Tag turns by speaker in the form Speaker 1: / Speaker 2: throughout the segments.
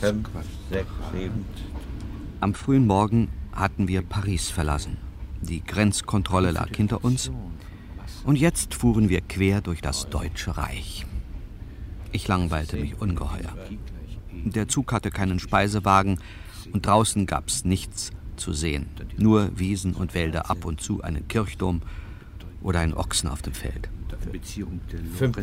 Speaker 1: fünf,
Speaker 2: Quadrat.
Speaker 1: sechs, sieben.
Speaker 3: Am frühen Morgen hatten wir Paris verlassen. Die Grenzkontrolle lag hinter uns und jetzt fuhren wir quer durch das Deutsche Reich. Ich langweilte mich ungeheuer. Der Zug hatte keinen Speisewagen und draußen gab's nichts zu sehen. Nur Wiesen und Wälder, ab und zu einen Kirchturm oder ein Ochsen auf dem Feld.
Speaker 2: Die Beziehung der
Speaker 1: Fünf.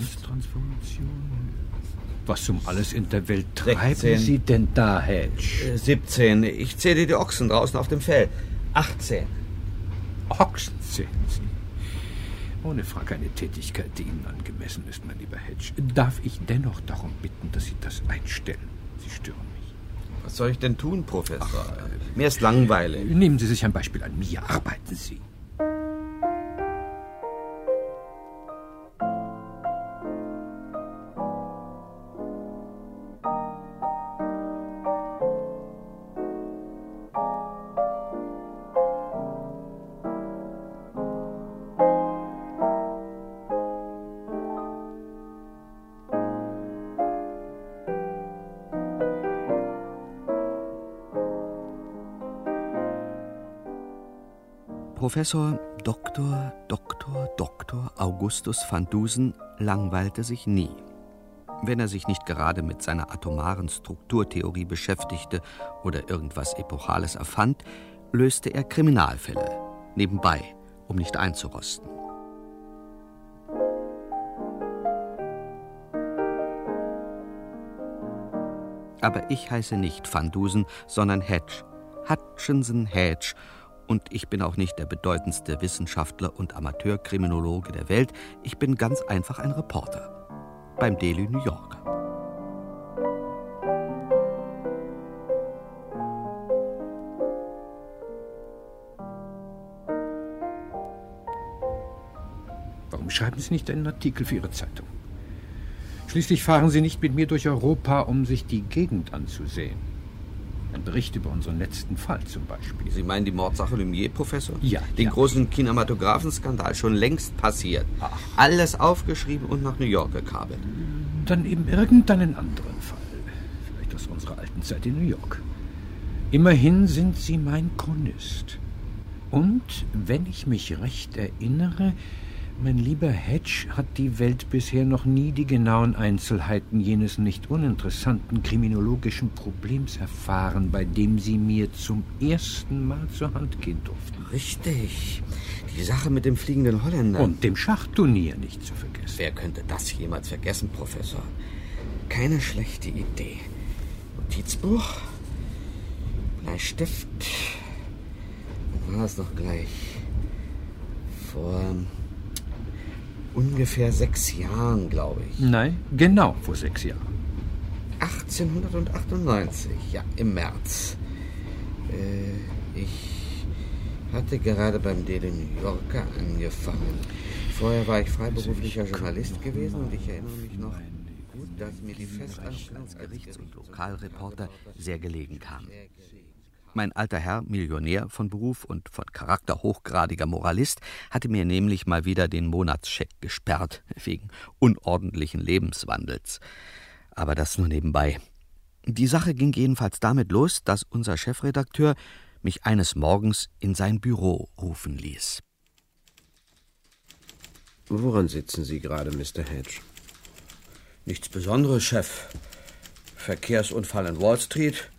Speaker 2: Was um alles in der Welt treiben
Speaker 1: Sechzehn.
Speaker 2: Sie denn da, Hedge?
Speaker 1: Äh, 17. Ich zähle die Ochsen draußen auf dem Feld. 18.
Speaker 2: Ochsen zählen Sie. Ohne Frage eine Tätigkeit, die Ihnen angemessen ist, mein lieber Hedge. Darf ich dennoch darum bitten, dass Sie das einstellen? Sie stören mich.
Speaker 1: Was soll ich denn tun, Professor? Mir ist langweilig.
Speaker 2: Nehmen Sie sich ein Beispiel an mir. Arbeiten Sie.
Speaker 3: Professor Dr. Dr. Dr. Augustus van Dusen langweilte sich nie. Wenn er sich nicht gerade mit seiner atomaren Strukturtheorie beschäftigte oder irgendwas Epochales erfand, löste er Kriminalfälle nebenbei, um nicht einzurosten. Aber ich heiße nicht Van Dusen, sondern Hedge. Hutchinson Hedge. Und ich bin auch nicht der bedeutendste Wissenschaftler und Amateurkriminologe der Welt. Ich bin ganz einfach ein Reporter. Beim Daily New Yorker.
Speaker 2: Warum schreiben Sie nicht einen Artikel für Ihre Zeitung? Schließlich fahren Sie nicht mit mir durch Europa, um sich die Gegend anzusehen. Ein Bericht über unseren letzten Fall zum Beispiel.
Speaker 1: Sie meinen die Mordsache Lumier, Professor?
Speaker 2: Ja,
Speaker 1: Den
Speaker 2: ja.
Speaker 1: großen Kinematographenskandal schon längst passiert.
Speaker 2: Ach.
Speaker 1: Alles aufgeschrieben und nach New York gekabelt.
Speaker 2: Dann eben irgendeinen anderen Fall. Vielleicht aus unserer alten Zeit in New York. Immerhin sind Sie mein Chronist. Und, wenn ich mich recht erinnere, mein lieber Hedge hat die Welt bisher noch nie die genauen Einzelheiten jenes nicht uninteressanten kriminologischen Problems erfahren, bei dem Sie mir zum ersten Mal zur Hand gehen durften.
Speaker 1: Richtig. Die Sache mit dem fliegenden Holländer.
Speaker 2: Und dem Schachturnier nicht zu vergessen.
Speaker 1: Wer könnte das jemals vergessen, Professor? Keine schlechte Idee. Notizbuch, Bleistift. War es noch gleich? Vor ungefähr sechs Jahren, glaube ich.
Speaker 2: Nein, genau vor sechs Jahren.
Speaker 1: 1898, ja, im März. Äh, ich hatte gerade beim Daily New Yorker angefangen. Vorher war ich freiberuflicher Journalist gewesen und ich erinnere mich noch gut, dass mir die Festanstellung als
Speaker 3: Gerichts- und Lokalreporter sehr gelegen kam. Mein alter Herr, Millionär von Beruf und von Charakter hochgradiger Moralist, hatte mir nämlich mal wieder den Monatscheck gesperrt, wegen unordentlichen Lebenswandels. Aber das nur nebenbei. Die Sache ging jedenfalls damit los, dass unser Chefredakteur mich eines Morgens in sein Büro rufen ließ.
Speaker 4: Woran sitzen Sie gerade, Mr. Hedge?
Speaker 1: Nichts Besonderes, Chef. Verkehrsunfall in Wall Street,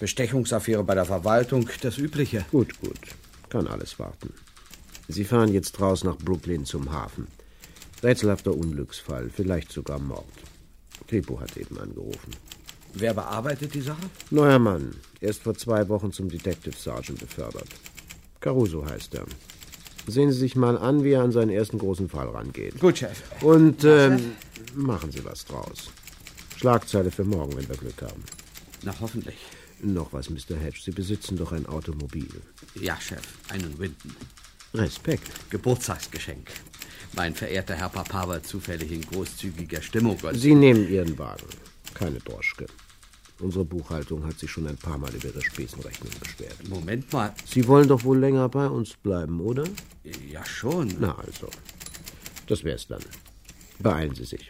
Speaker 1: Bestechungsaffäre bei der Verwaltung, das Übliche.
Speaker 4: Gut, gut. Kann alles warten. Sie fahren jetzt raus nach Brooklyn zum Hafen. Rätselhafter Unglücksfall, vielleicht sogar Mord. Kripo hat eben angerufen.
Speaker 1: Wer bearbeitet die Sache?
Speaker 4: Neuer Mann. Erst vor zwei Wochen zum Detective Sergeant befördert. Caruso heißt er. Sehen Sie sich mal an, wie er an seinen ersten großen Fall rangeht.
Speaker 2: Gut, Chef.
Speaker 4: Und ähm, machen Sie was draus. Schlagzeile für morgen, wenn wir Glück haben.
Speaker 3: Na, hoffentlich.
Speaker 4: Noch was, Mr. Hedge. Sie besitzen doch ein Automobil.
Speaker 3: Ja, Chef, einen Winton.
Speaker 4: Respekt.
Speaker 3: Geburtstagsgeschenk. Mein verehrter Herr Papa war zufällig in großzügiger Stimmung. und-
Speaker 4: Sie nehmen Ihren Wagen. Keine Droschke. Unsere Buchhaltung hat sich schon ein paar Mal über Ihre Spesenrechnung beschwert.
Speaker 3: Moment mal.
Speaker 4: Sie wollen doch wohl länger bei uns bleiben, oder?
Speaker 3: Ja, schon.
Speaker 4: Na also. Das wär's dann. Beeilen Sie sich.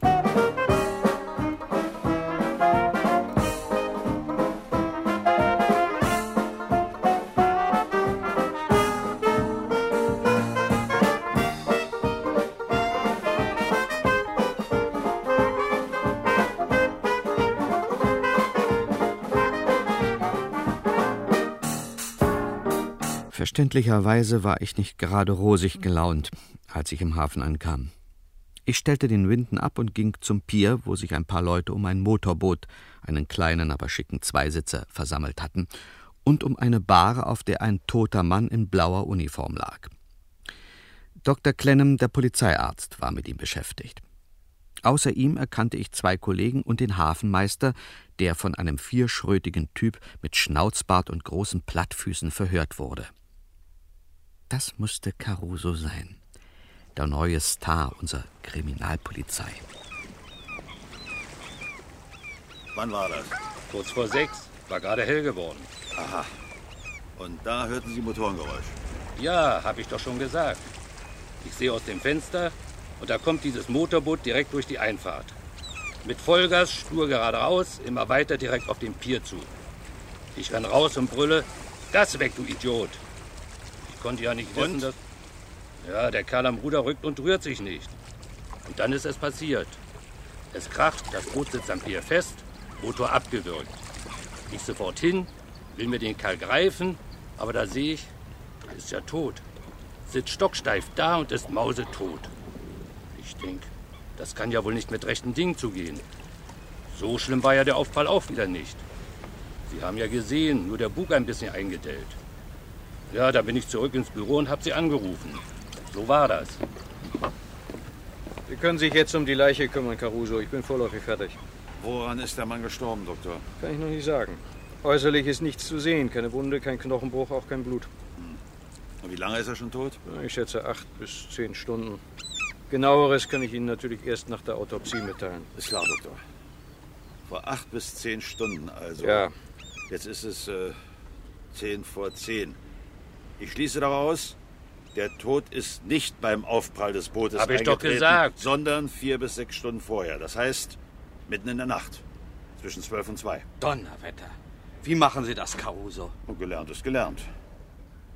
Speaker 3: Verständlicherweise war ich nicht gerade rosig gelaunt, als ich im Hafen ankam. Ich stellte den Winton ab und ging zum Pier, wo sich ein paar Leute um ein Motorboot, einen kleinen, aber schicken Zweisitzer, versammelt hatten, und um eine Bahre, auf der ein toter Mann in blauer Uniform lag. Dr. Clenham, der Polizeiarzt, war mit ihm beschäftigt. Außer ihm erkannte ich zwei Kollegen und den Hafenmeister, der von einem vierschrötigen Typ mit Schnauzbart und großen Plattfüßen verhört wurde. Das musste Caruso sein, der neue Star unserer Kriminalpolizei.
Speaker 5: Wann war das?
Speaker 6: Kurz vor sechs. War gerade hell geworden.
Speaker 5: Aha. Und da hörten Sie Motorengeräusch.
Speaker 6: Ja, hab ich doch schon gesagt. Ich sehe aus dem Fenster und da kommt dieses Motorboot direkt durch die Einfahrt. Mit Vollgas, stur geradeaus, immer weiter direkt auf den Pier zu. Ich renn raus und brülle, Gas weg, du Idiot. Ich konnte ja nicht wissen,
Speaker 5: Und?
Speaker 6: dass... Ja, der Kerl am Ruder rückt und rührt sich nicht. Und dann ist es passiert. Es kracht, das Boot sitzt am Pier fest, Motor abgewürgt. Ich sofort hin, will mir den Kerl greifen, aber da sehe ich, er ist ja tot. Sitzt stocksteif da und ist mausetot. Ich denk, das kann ja wohl nicht mit rechten Dingen zugehen. So schlimm war ja der Aufprall auch wieder nicht. Sie haben ja gesehen, nur der Bug ein bisschen eingedellt. Ja, da bin ich zurück ins Büro und hab sie angerufen. So war das.
Speaker 7: Sie können sich jetzt um die Leiche kümmern, Caruso. Ich bin vorläufig fertig.
Speaker 5: Woran ist der Mann gestorben, Doktor?
Speaker 7: Kann ich noch nicht sagen. Äußerlich ist nichts zu sehen. Keine Wunde, kein Knochenbruch, auch kein Blut.
Speaker 5: Und wie lange ist er schon tot?
Speaker 7: Ich schätze acht bis zehn Stunden. Genaueres kann ich Ihnen natürlich erst nach der Autopsie mitteilen.
Speaker 5: Ist klar, Doktor. Vor acht bis zehn Stunden also.
Speaker 7: Ja.
Speaker 5: Jetzt ist es äh, zehn vor zehn. Ich schließe daraus, der Tod ist nicht beim Aufprall des Bootes
Speaker 6: Hab ich doch
Speaker 5: eingetreten,
Speaker 6: gesagt.
Speaker 5: sondern vier bis sechs Stunden vorher. Das heißt, mitten in der Nacht. Zwischen zwölf und zwei.
Speaker 3: Donnerwetter. Wie machen Sie das, Caruso?
Speaker 5: Und gelernt ist gelernt.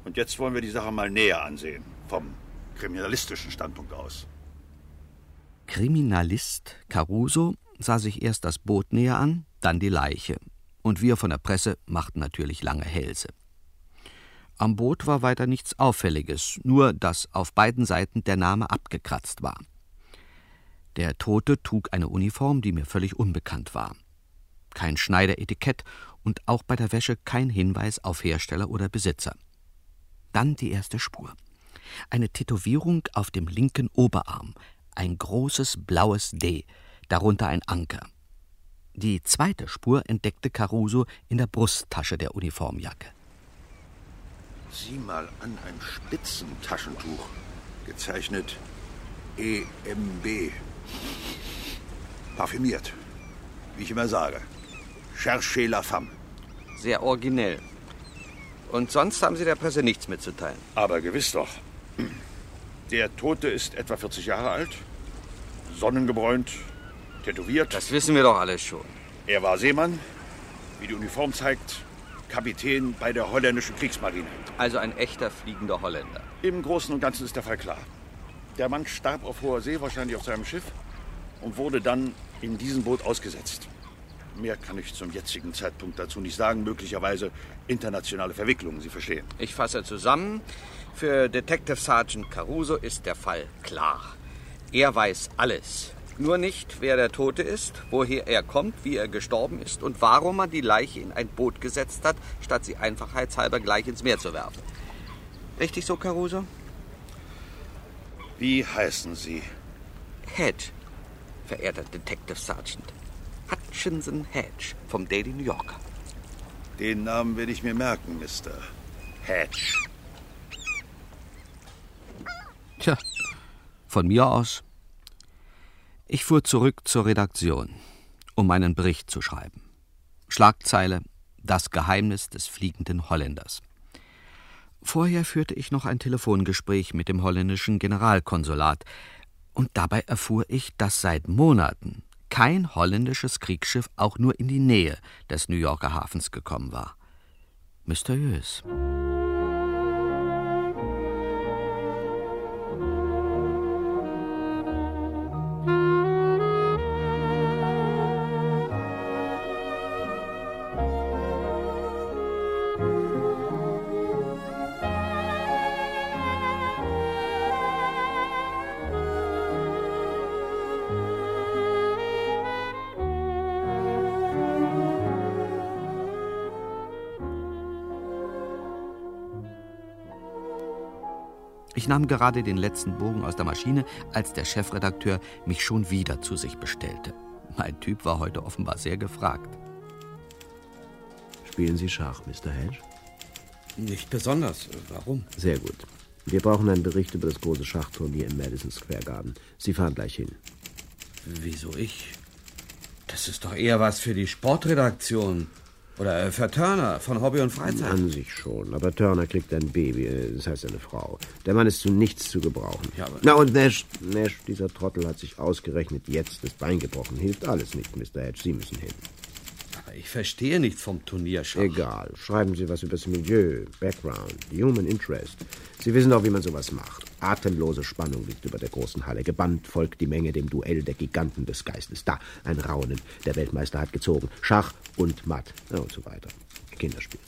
Speaker 5: Und jetzt wollen wir die Sache mal näher ansehen. Vom kriminalistischen Standpunkt aus.
Speaker 3: Kriminalist Caruso sah sich erst das Boot näher an, dann die Leiche. Und wir von der Presse machten natürlich lange Hälse. Am Boot war weiter nichts Auffälliges, nur dass auf beiden Seiten der Name abgekratzt war. Der Tote trug eine Uniform, die mir völlig unbekannt war. Kein Schneideretikett und auch bei der Wäsche kein Hinweis auf Hersteller oder Besitzer. Dann die erste Spur. Eine Tätowierung auf dem linken Oberarm, ein großes blaues D, darunter ein Anker. Die zweite Spur entdeckte Caruso in der Brusttasche der Uniformjacke.
Speaker 5: Sieh mal an, ein Spitzentaschentuch. Gezeichnet EMB. Parfümiert. Wie ich immer sage. Cherchez la femme.
Speaker 3: Sehr originell. Und sonst haben Sie der Presse nichts mitzuteilen.
Speaker 5: Aber gewiss doch. Der Tote ist etwa 40 Jahre alt, sonnengebräunt, tätowiert.
Speaker 3: Das wissen wir doch alles schon.
Speaker 5: Er war Seemann, wie die Uniform zeigt, Kapitän bei der holländischen Kriegsmarine.
Speaker 3: Also ein echter fliegender Holländer.
Speaker 5: Im Großen und Ganzen ist der Fall klar. Der Mann starb auf hoher See, wahrscheinlich auf seinem Schiff, und wurde dann in diesem Boot ausgesetzt. Mehr kann ich zum jetzigen Zeitpunkt dazu nicht sagen. Möglicherweise internationale Verwicklungen, Sie verstehen.
Speaker 3: Ich fasse zusammen. Für Detective Sergeant Caruso ist der Fall klar. Er weiß alles. Nur nicht, wer der Tote ist, woher er kommt, wie er gestorben ist und warum man die Leiche in ein Boot gesetzt hat, statt sie einfachheitshalber gleich ins Meer zu werfen. Richtig so, Caruso?
Speaker 5: Wie heißen Sie?
Speaker 3: Hedge, verehrter Detective Sergeant. Hutchinson Hedge vom Daily New Yorker.
Speaker 5: Den Namen werde ich mir merken, Mr. Hedge.
Speaker 3: Tja, von mir aus. Ich fuhr zurück zur Redaktion, um meinen Bericht zu schreiben. Schlagzeile Das Geheimnis des fliegenden Holländers. Vorher führte ich noch ein Telefongespräch mit dem holländischen Generalkonsulat, und dabei erfuhr ich, dass seit Monaten kein holländisches Kriegsschiff auch nur in die Nähe des New Yorker Hafens gekommen war. Mysteriös. Ich nahm gerade den letzten Bogen aus der Maschine, als der Chefredakteur mich schon wieder zu sich bestellte. Mein Typ war heute offenbar sehr gefragt.
Speaker 4: Spielen Sie Schach, Mr. Hedge?
Speaker 3: Nicht besonders. Warum?
Speaker 4: Sehr gut. Wir brauchen einen Bericht über das große Schachturnier im Madison Square Garden. Sie fahren gleich hin.
Speaker 1: Wieso ich? Das ist doch eher was für die Sportredaktion. Oder für Turner von Hobby und Freizeit.
Speaker 4: An sich schon. Aber Turner kriegt ein Baby, äh, das heißt eine Frau. Der Mann ist zu nichts zu gebrauchen.
Speaker 1: Ja,
Speaker 4: Na und Nash, Nash, dieser Trottel hat sich ausgerechnet jetzt das Bein gebrochen. Hilft alles nicht, Mr. Hedge. Sie müssen hin.
Speaker 1: Ich verstehe nichts vom Turnierschach.
Speaker 4: Egal. Schreiben Sie was über das Milieu, Background, Human Interest. Sie wissen doch, wie man sowas macht. Atemlose Spannung liegt über der großen Halle. Gebannt folgt die Menge dem Duell der Giganten des Geistes. Da ein Raunen. Der Weltmeister hat gezogen. Schach und Matt. Ja, und so weiter. Kinderspiel.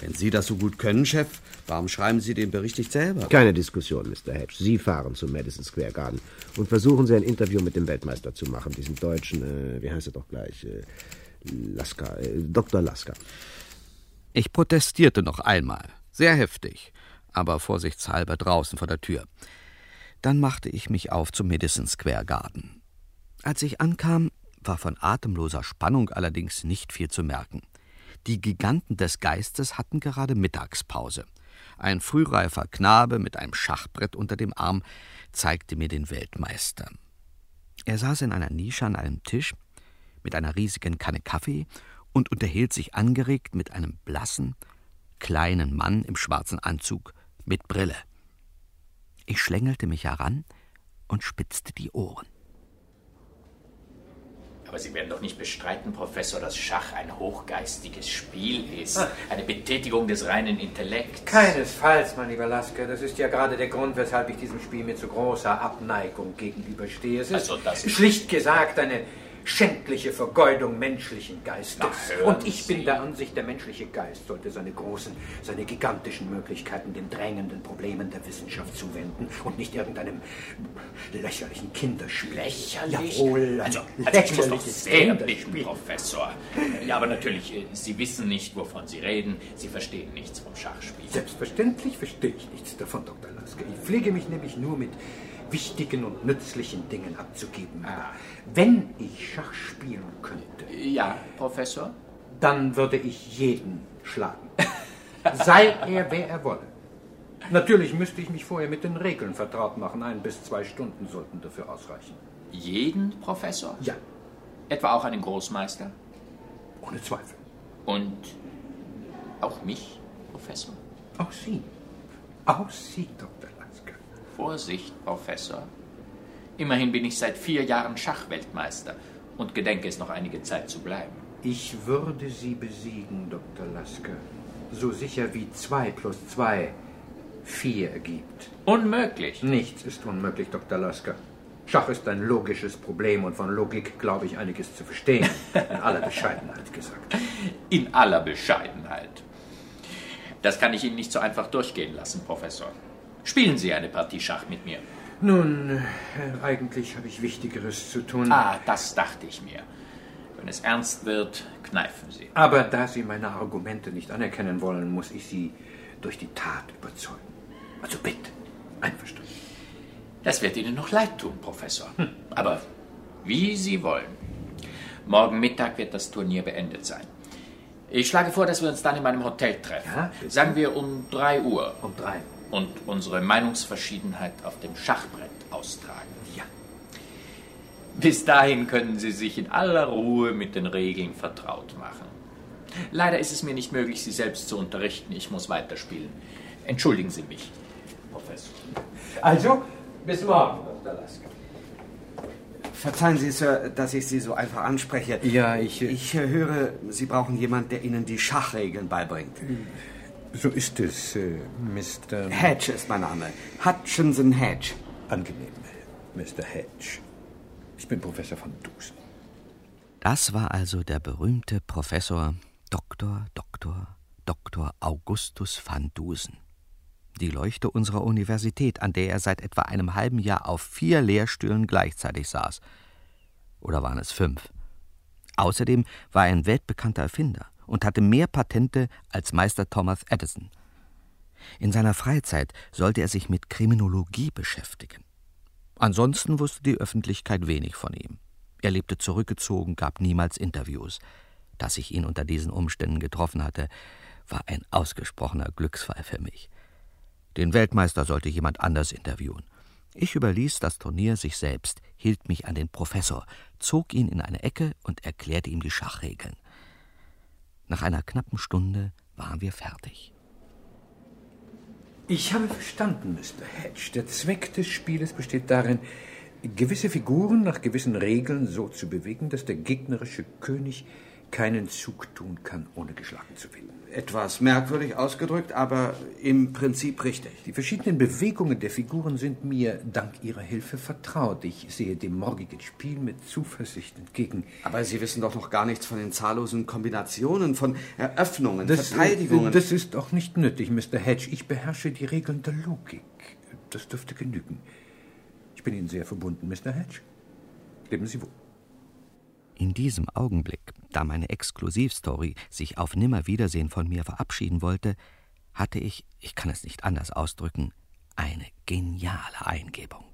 Speaker 1: Wenn Sie das so gut können, Chef, warum schreiben Sie den Bericht nicht selber?
Speaker 4: Keine Diskussion, Mr. Hedge. Sie fahren zum Madison Square Garden und versuchen Sie ein Interview mit dem Weltmeister zu machen. Diesen deutschen, äh, wie heißt er doch gleich? Äh, Lasker, äh, Dr. Lasker.
Speaker 3: Ich protestierte noch einmal, sehr heftig, aber vorsichtshalber draußen vor der Tür. Dann machte ich mich auf zum Madison Square Garden. Als ich ankam, war von atemloser Spannung allerdings nicht viel zu merken. Die Giganten des Geistes hatten gerade Mittagspause. Ein frühreifer Knabe mit einem Schachbrett unter dem Arm zeigte mir den Weltmeister. Er saß in einer Nische an einem Tisch mit einer riesigen Kanne Kaffee und unterhielt sich angeregt mit einem blassen, kleinen Mann im schwarzen Anzug mit Brille. Ich schlängelte mich heran und spitzte die Ohren.
Speaker 8: Aber Sie werden doch nicht bestreiten, Professor, dass Schach ein hochgeistiges Spiel ist. Eine Betätigung des reinen Intellekts.
Speaker 2: Keinesfalls, mein lieber Lasker. Das ist ja gerade der Grund, weshalb ich diesem Spiel mit so großer Abneigung gegenüberstehe. Es ist
Speaker 8: Also das ist-
Speaker 2: schlicht gesagt eine schändliche Vergeudung menschlichen Geistes.
Speaker 8: Na,
Speaker 2: Und ich bin
Speaker 8: Sie.
Speaker 2: der Ansicht, der menschliche Geist sollte seine großen, seine gigantischen Möglichkeiten den drängenden Problemen der Wissenschaft zuwenden und nicht irgendeinem lächerlichen Kinderspiel.
Speaker 8: Lächerlich?
Speaker 2: Jawohl,
Speaker 8: also, also ich muss doch sämtlichen,
Speaker 2: Kinderspiel.
Speaker 8: Professor. Ja, aber natürlich, äh, Sie wissen nicht, wovon Sie reden. Sie verstehen nichts vom Schachspiel.
Speaker 2: Selbstverständlich verstehe ich nichts davon, Dr. Lasker. Ich pflege mich nämlich nur mit wichtigen und nützlichen Dingen abzugeben.
Speaker 8: Ah.
Speaker 2: Wenn ich Schach spielen könnte,
Speaker 8: Ja, Professor?
Speaker 2: dann würde ich jeden schlagen. Sei er, wer er wolle. Natürlich müsste ich mich vorher mit den Regeln vertraut machen. Ein bis zwei Stunden sollten dafür ausreichen.
Speaker 8: Jeden Professor?
Speaker 2: Ja,
Speaker 8: Etwa auch einen Großmeister?
Speaker 2: ohne Zweifel.
Speaker 8: Und auch mich, Professor?
Speaker 2: Auch Sie. Auch Sie, Dr.
Speaker 8: Vorsicht, Professor. Immerhin bin ich seit vier Jahren Schachweltmeister und gedenke es noch einige Zeit zu bleiben.
Speaker 2: Ich würde Sie besiegen, Dr. Lasker. So sicher wie zwei plus zwei vier ergibt.
Speaker 8: Unmöglich.
Speaker 2: Nichts ist unmöglich, Dr. Lasker. Schach ist ein logisches Problem und von Logik glaube ich einiges zu verstehen. In aller Bescheidenheit gesagt.
Speaker 8: In aller Bescheidenheit. Das kann ich Ihnen nicht so einfach durchgehen lassen, Professor. Spielen Sie eine Partie Schach mit mir.
Speaker 2: Nun, äh, eigentlich habe ich Wichtigeres zu tun.
Speaker 8: Ah, das dachte ich mir. Wenn es ernst wird, kneifen Sie.
Speaker 2: Aber da Sie meine Argumente nicht anerkennen wollen, muss ich Sie durch die Tat überzeugen. Also bitte, einverstanden.
Speaker 8: Das wird Ihnen noch leid tun, Professor. Aber wie Sie wollen. Morgen Mittag wird das Turnier beendet sein. Ich schlage vor, dass wir uns dann in meinem Hotel treffen.
Speaker 2: Ja,
Speaker 8: Sagen wir um 3 Uhr.
Speaker 2: Um drei.
Speaker 8: Und unsere Meinungsverschiedenheit auf dem Schachbrett austragen.
Speaker 2: Ja.
Speaker 8: Bis dahin können Sie sich in aller Ruhe mit den Regeln vertraut machen. Leider ist es mir nicht möglich, Sie selbst zu unterrichten. Ich muss weiterspielen. Entschuldigen Sie mich, Professor.
Speaker 2: Also, bis morgen, Dr. Lasker.
Speaker 1: Verzeihen Sie, Sir, dass ich Sie so einfach anspreche.
Speaker 2: Ja, ich... äh,
Speaker 1: Ich äh, höre, Sie brauchen jemanden, der Ihnen die Schachregeln beibringt.
Speaker 2: So ist es, äh, Mr.
Speaker 1: Hedge ist mein Name. Hutchinson Hedge.
Speaker 2: Angenehm, Mr. Hedge. Ich bin Professor von Dusen.
Speaker 3: Das war also der berühmte Professor Dr. Dr. Dr. Augustus van Dusen. Die Leuchte unserer Universität, an der er seit etwa einem halben Jahr auf vier Lehrstühlen gleichzeitig saß. Oder waren es fünf? Außerdem war er ein weltbekannter Erfinder und hatte mehr Patente als Meister Thomas Edison. In seiner Freizeit sollte er sich mit Kriminologie beschäftigen. Ansonsten wusste die Öffentlichkeit wenig von ihm. Er lebte zurückgezogen, gab niemals Interviews. Dass ich ihn unter diesen Umständen getroffen hatte, war ein ausgesprochener Glücksfall für mich. Den Weltmeister sollte jemand anders interviewen. Ich überließ das Turnier sich selbst, hielt mich an den Professor, zog ihn in eine Ecke und erklärte ihm die Schachregeln. Nach einer knappen Stunde waren wir fertig.
Speaker 2: Ich habe verstanden, Mr. Hedge. Der Zweck des Spieles besteht darin, gewisse Figuren nach gewissen Regeln so zu bewegen, dass der gegnerische König keinen Zug tun kann, ohne geschlagen zu werden.
Speaker 1: Etwas merkwürdig ausgedrückt, aber im Prinzip richtig.
Speaker 2: Die verschiedenen Bewegungen der Figuren sind mir dank Ihrer Hilfe vertraut. Ich sehe dem morgigen Spiel mit Zuversicht entgegen.
Speaker 1: Aber Sie wissen doch noch gar nichts von den zahllosen Kombinationen, von Eröffnungen,
Speaker 2: Das,
Speaker 1: Verteidigungen.
Speaker 2: das ist auch nicht nötig, Mr. Hedge. Ich beherrsche die Regeln der Logik. Das dürfte genügen. Ich bin Ihnen sehr verbunden, Mr. Hedge. Leben Sie wohl.
Speaker 3: In diesem Augenblick, da meine Exklusivstory sich auf Nimmerwiedersehen von mir verabschieden wollte, hatte ich, ich kann es nicht anders ausdrücken, eine geniale Eingebung.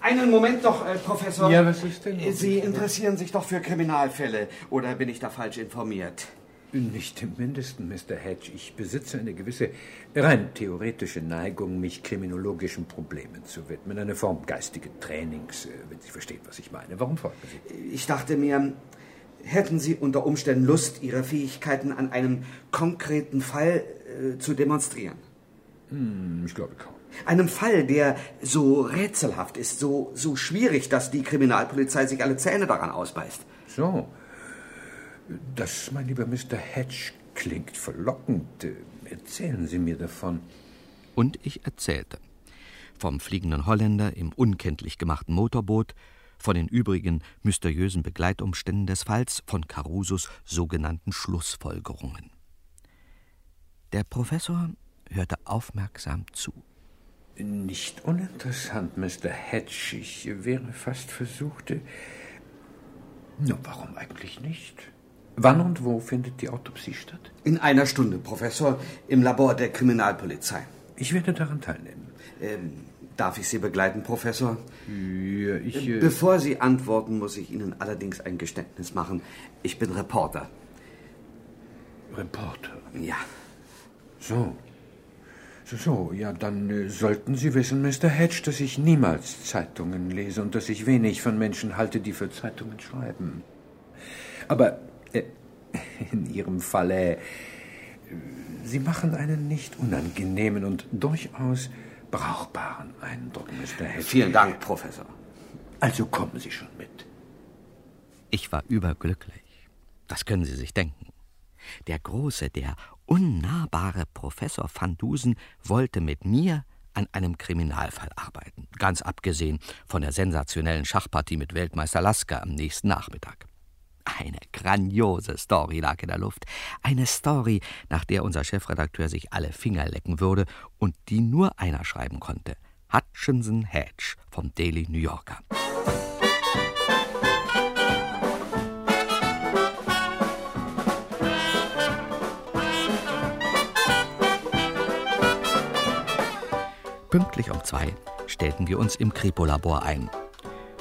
Speaker 1: Einen Moment doch, äh, Professor.
Speaker 2: Ja, was ist denn?
Speaker 1: Sie interessieren sich doch für Kriminalfälle, oder bin ich da falsch informiert?
Speaker 2: Nicht im mindesten, Mr. Hedge. Ich besitze eine gewisse rein theoretische Neigung, mich kriminologischen Problemen zu widmen. Eine Form geistigen Trainings, äh, wenn Sie verstehen, was ich meine. Warum folgen Sie?
Speaker 1: Ich dachte mir, hätten Sie unter Umständen Lust, Ihre Fähigkeiten an einem konkreten Fall äh, zu demonstrieren?
Speaker 2: Hm, ich glaube kaum.
Speaker 1: Einem Fall, der so rätselhaft ist, so, so schwierig, dass die Kriminalpolizei sich alle Zähne daran ausbeißt.
Speaker 2: So. Das, mein lieber Mr. Hedge, klingt verlockend. Äh, Erzählen Sie mir davon.
Speaker 3: Und ich erzählte. Vom fliegenden Holländer im unkenntlich gemachten Motorboot, von den übrigen mysteriösen Begleitumständen des Falls, von Carusos sogenannten Schlussfolgerungen. Der Professor hörte aufmerksam zu.
Speaker 2: Nicht uninteressant, Mr. Hedge. Ich wäre fast versucht. Nun, warum eigentlich nicht? Wann und wo findet die Autopsie statt?
Speaker 1: In einer Stunde, Professor, im Labor der Kriminalpolizei.
Speaker 2: Ich werde daran teilnehmen.
Speaker 1: Ähm, darf ich Sie begleiten, Professor?
Speaker 2: Ja, ich. äh,
Speaker 1: Bevor Sie antworten, muss ich Ihnen allerdings ein Geständnis machen. Ich bin Reporter.
Speaker 2: Reporter.
Speaker 1: Ja.
Speaker 2: So. So, so, ja, dann äh, sollten Sie wissen, Mr. Hedge, dass ich niemals Zeitungen lese und dass ich wenig von Menschen halte, die für Zeitungen schreiben. Aber in Ihrem Falle, Sie machen einen nicht unangenehmen und durchaus brauchbaren Eindruck, Mr. Hedge.
Speaker 1: Vielen Dank, Professor.
Speaker 2: Also kommen Sie schon mit.
Speaker 3: Ich war überglücklich. Das können Sie sich denken. Der große, der unnahbare Professor van Dusen wollte mit mir an einem Kriminalfall arbeiten, ganz abgesehen von der sensationellen Schachpartie mit Weltmeister Lasker am nächsten Nachmittag. Eine grandiose Story lag in der Luft. Eine Story, nach der unser Chefredakteur sich alle Finger lecken würde und die nur einer schreiben konnte. Hutchinson Hedge vom Daily New Yorker. Pünktlich um zwei stellten wir uns im Kripo-Labor ein.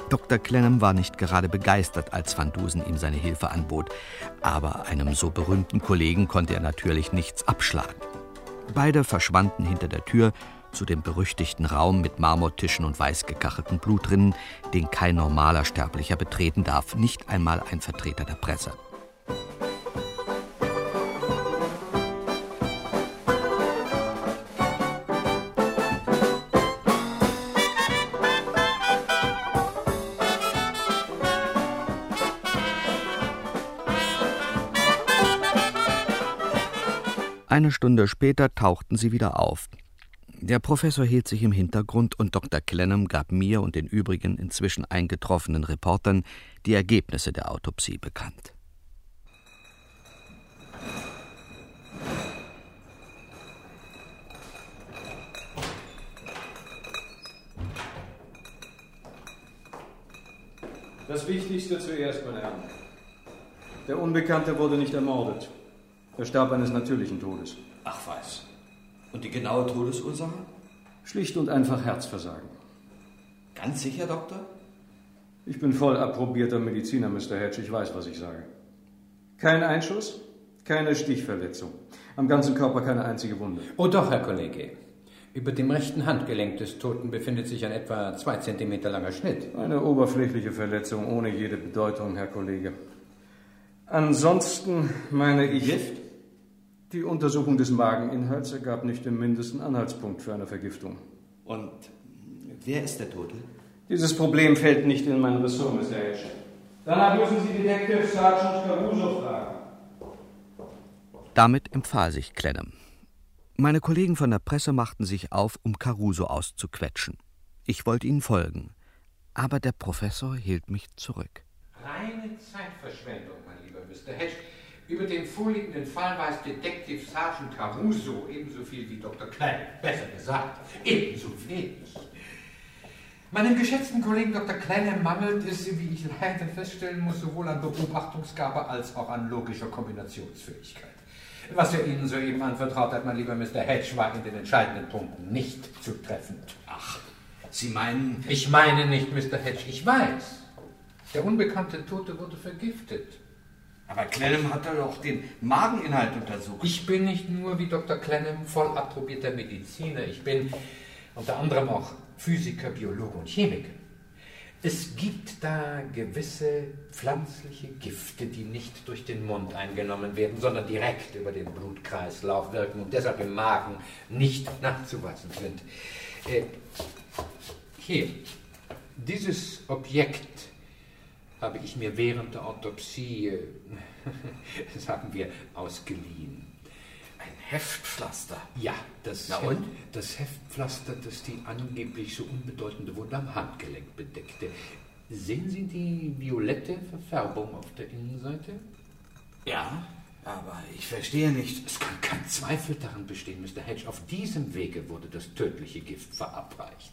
Speaker 3: Dr. Clenham war nicht gerade begeistert, als Van Dusen ihm seine Hilfe anbot, aber einem so berühmten Kollegen konnte er natürlich nichts abschlagen. Beide verschwanden hinter der Tür zu dem berüchtigten Raum mit Marmortischen und weißgekachelten Blutrinnen, den kein normaler Sterblicher betreten darf, nicht einmal ein Vertreter der Presse. Eine Stunde später tauchten sie wieder auf. Der Professor hielt sich im Hintergrund und Dr. Clennam gab mir und den übrigen inzwischen eingetroffenen Reportern die Ergebnisse der Autopsie bekannt.
Speaker 7: Das Wichtigste zuerst, meine Herren. Der Unbekannte wurde nicht ermordet. Er starb eines natürlichen Todes.
Speaker 9: Ach was. Und die genaue Todesursache?
Speaker 7: Schlicht und einfach Herzversagen.
Speaker 9: Ganz sicher, Doktor?
Speaker 7: Ich bin voll approbierter Mediziner, Mr. Hedge. Ich weiß, was ich sage. Kein Einschuss, keine Stichverletzung. Am ganzen Körper keine einzige Wunde.
Speaker 2: Oh doch, Herr Kollege. Über dem rechten Handgelenk des Toten befindet sich ein etwa zwei Zentimeter langer Schnitt.
Speaker 7: Eine oberflächliche Verletzung ohne jede Bedeutung, Herr Kollege. Ansonsten meine ich.
Speaker 9: Gift?
Speaker 7: Die Untersuchung des Mageninhalts ergab nicht den mindesten Anhaltspunkt für eine Vergiftung.
Speaker 9: Und wer ist der Tote?
Speaker 7: Dieses Problem fällt nicht in mein Ressort, Mr. Hedge. Danach müssen Sie Detective Sergeant Caruso fragen.
Speaker 3: Damit empfahl sich Clennam. Meine Kollegen von der Presse machten sich auf, um Caruso auszuquetschen. Ich wollte ihnen folgen, aber der Professor hielt mich zurück.
Speaker 2: Reine Zeitverschwendung, mein lieber Mr. Hedge. Über den vorliegenden Fall weiß Detective Sergeant Caruso ebenso viel wie Dr. Klein. Besser gesagt, ebenso wenig. Meinem geschätzten Kollegen Dr. Klein mangelt es, wie ich leider feststellen muss, sowohl an Beobachtungsgabe als auch an logischer Kombinationsfähigkeit. Was er Ihnen soeben anvertraut hat, mein lieber Mr. Hedge, war in den entscheidenden Punkten nicht zutreffend.
Speaker 9: Ach, Sie meinen.
Speaker 2: Ich meine nicht, Mr. Hedge, ich weiß. Der unbekannte Tote wurde vergiftet.
Speaker 9: Aber Clennam hat doch den Mageninhalt untersucht.
Speaker 2: Ich bin nicht nur wie Dr. Clennam voll approbierter Mediziner, ich bin unter anderem auch Physiker, Biologe und Chemiker. Es gibt da gewisse pflanzliche Gifte, die nicht durch den Mund eingenommen werden, sondern direkt über den Blutkreislauf wirken und deshalb im Magen nicht nachzuweisen sind. Äh, hier, dieses Objekt habe ich mir während der Autopsie, äh, sagen wir, ausgeliehen.
Speaker 9: Ein Heftpflaster?
Speaker 2: Ja, das,
Speaker 9: Na und?
Speaker 2: das Heftpflaster, das die angeblich so unbedeutende Wunde am Handgelenk bedeckte. Sehen Sie die violette Verfärbung auf der Innenseite?
Speaker 9: Ja, aber ich verstehe nicht.
Speaker 2: Es kann kein Zweifel daran bestehen, Mr. Hedge. Auf diesem Wege wurde das tödliche Gift verabreicht.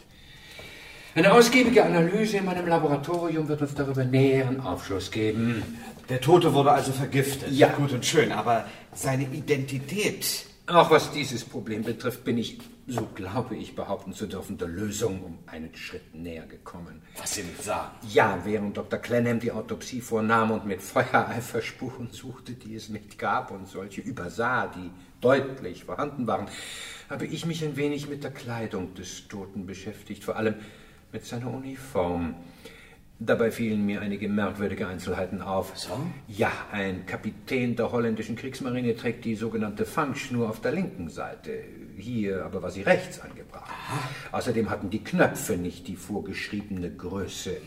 Speaker 2: Eine ausgiebige Analyse in meinem Laboratorium wird uns darüber näheren Aufschluss geben.
Speaker 9: Der Tote wurde also vergiftet.
Speaker 2: Ja.
Speaker 9: Gut und schön, aber seine Identität.
Speaker 2: Auch was dieses Problem betrifft, bin ich, so glaube ich behaupten zu dürfen, der Lösung um einen Schritt näher gekommen.
Speaker 9: Was Sie nicht sagen.
Speaker 2: Ja, während Dr. Clenham die Autopsie vornahm und mit Feuereifer Spuren suchte, die es nicht gab und solche übersah, die deutlich vorhanden waren, habe ich mich ein wenig mit der Kleidung des Toten beschäftigt, vor allem mit seiner Uniform. Dabei fielen mir einige merkwürdige Einzelheiten auf.
Speaker 9: So?
Speaker 2: Ja, ein Kapitän der holländischen Kriegsmarine trägt die sogenannte Fangschnur auf der linken Seite. Hier aber war sie rechts angebracht. Außerdem hatten die Knöpfe nicht die vorgeschriebene Größe.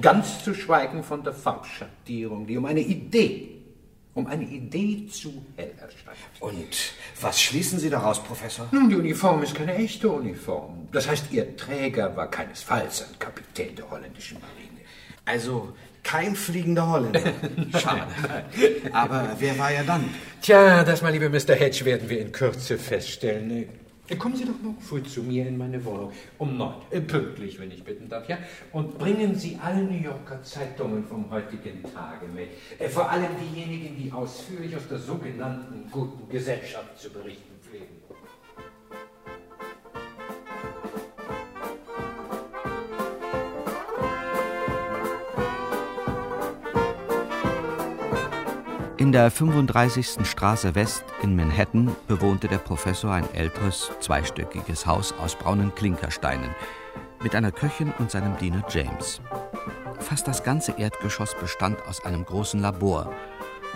Speaker 2: Ganz zu schweigen von der Farbschattierung, die um eine Idee, um eine Idee zu hell erscheint.
Speaker 9: Und was schließen Sie daraus, Professor?
Speaker 2: Nun, die Uniform ist keine echte Uniform. Das heißt, ihr Träger war keinesfalls ein Kapitän der holländischen Marine.
Speaker 9: Also kein fliegender Holländer. Schade. Aber wer war er dann?
Speaker 2: Tja, das, mein lieber Mr. Hedge, werden wir in Kürze feststellen. Äh, Kommen Sie doch morgen früh zu mir in meine Wohnung. Um neun. Äh, pünktlich, wenn ich bitten darf, ja? Und bringen Sie alle New Yorker Zeitungen vom heutigen Tage mit. Äh, vor allem diejenigen, die ausführlich aus der sogenannten guten Gesellschaft zu berichten pflegen.
Speaker 3: In der 35. Straße West in Manhattan bewohnte der Professor ein älteres, zweistöckiges Haus aus braunen Klinkersteinen mit einer Köchin und seinem Diener James. Fast das ganze Erdgeschoss bestand aus einem großen Labor.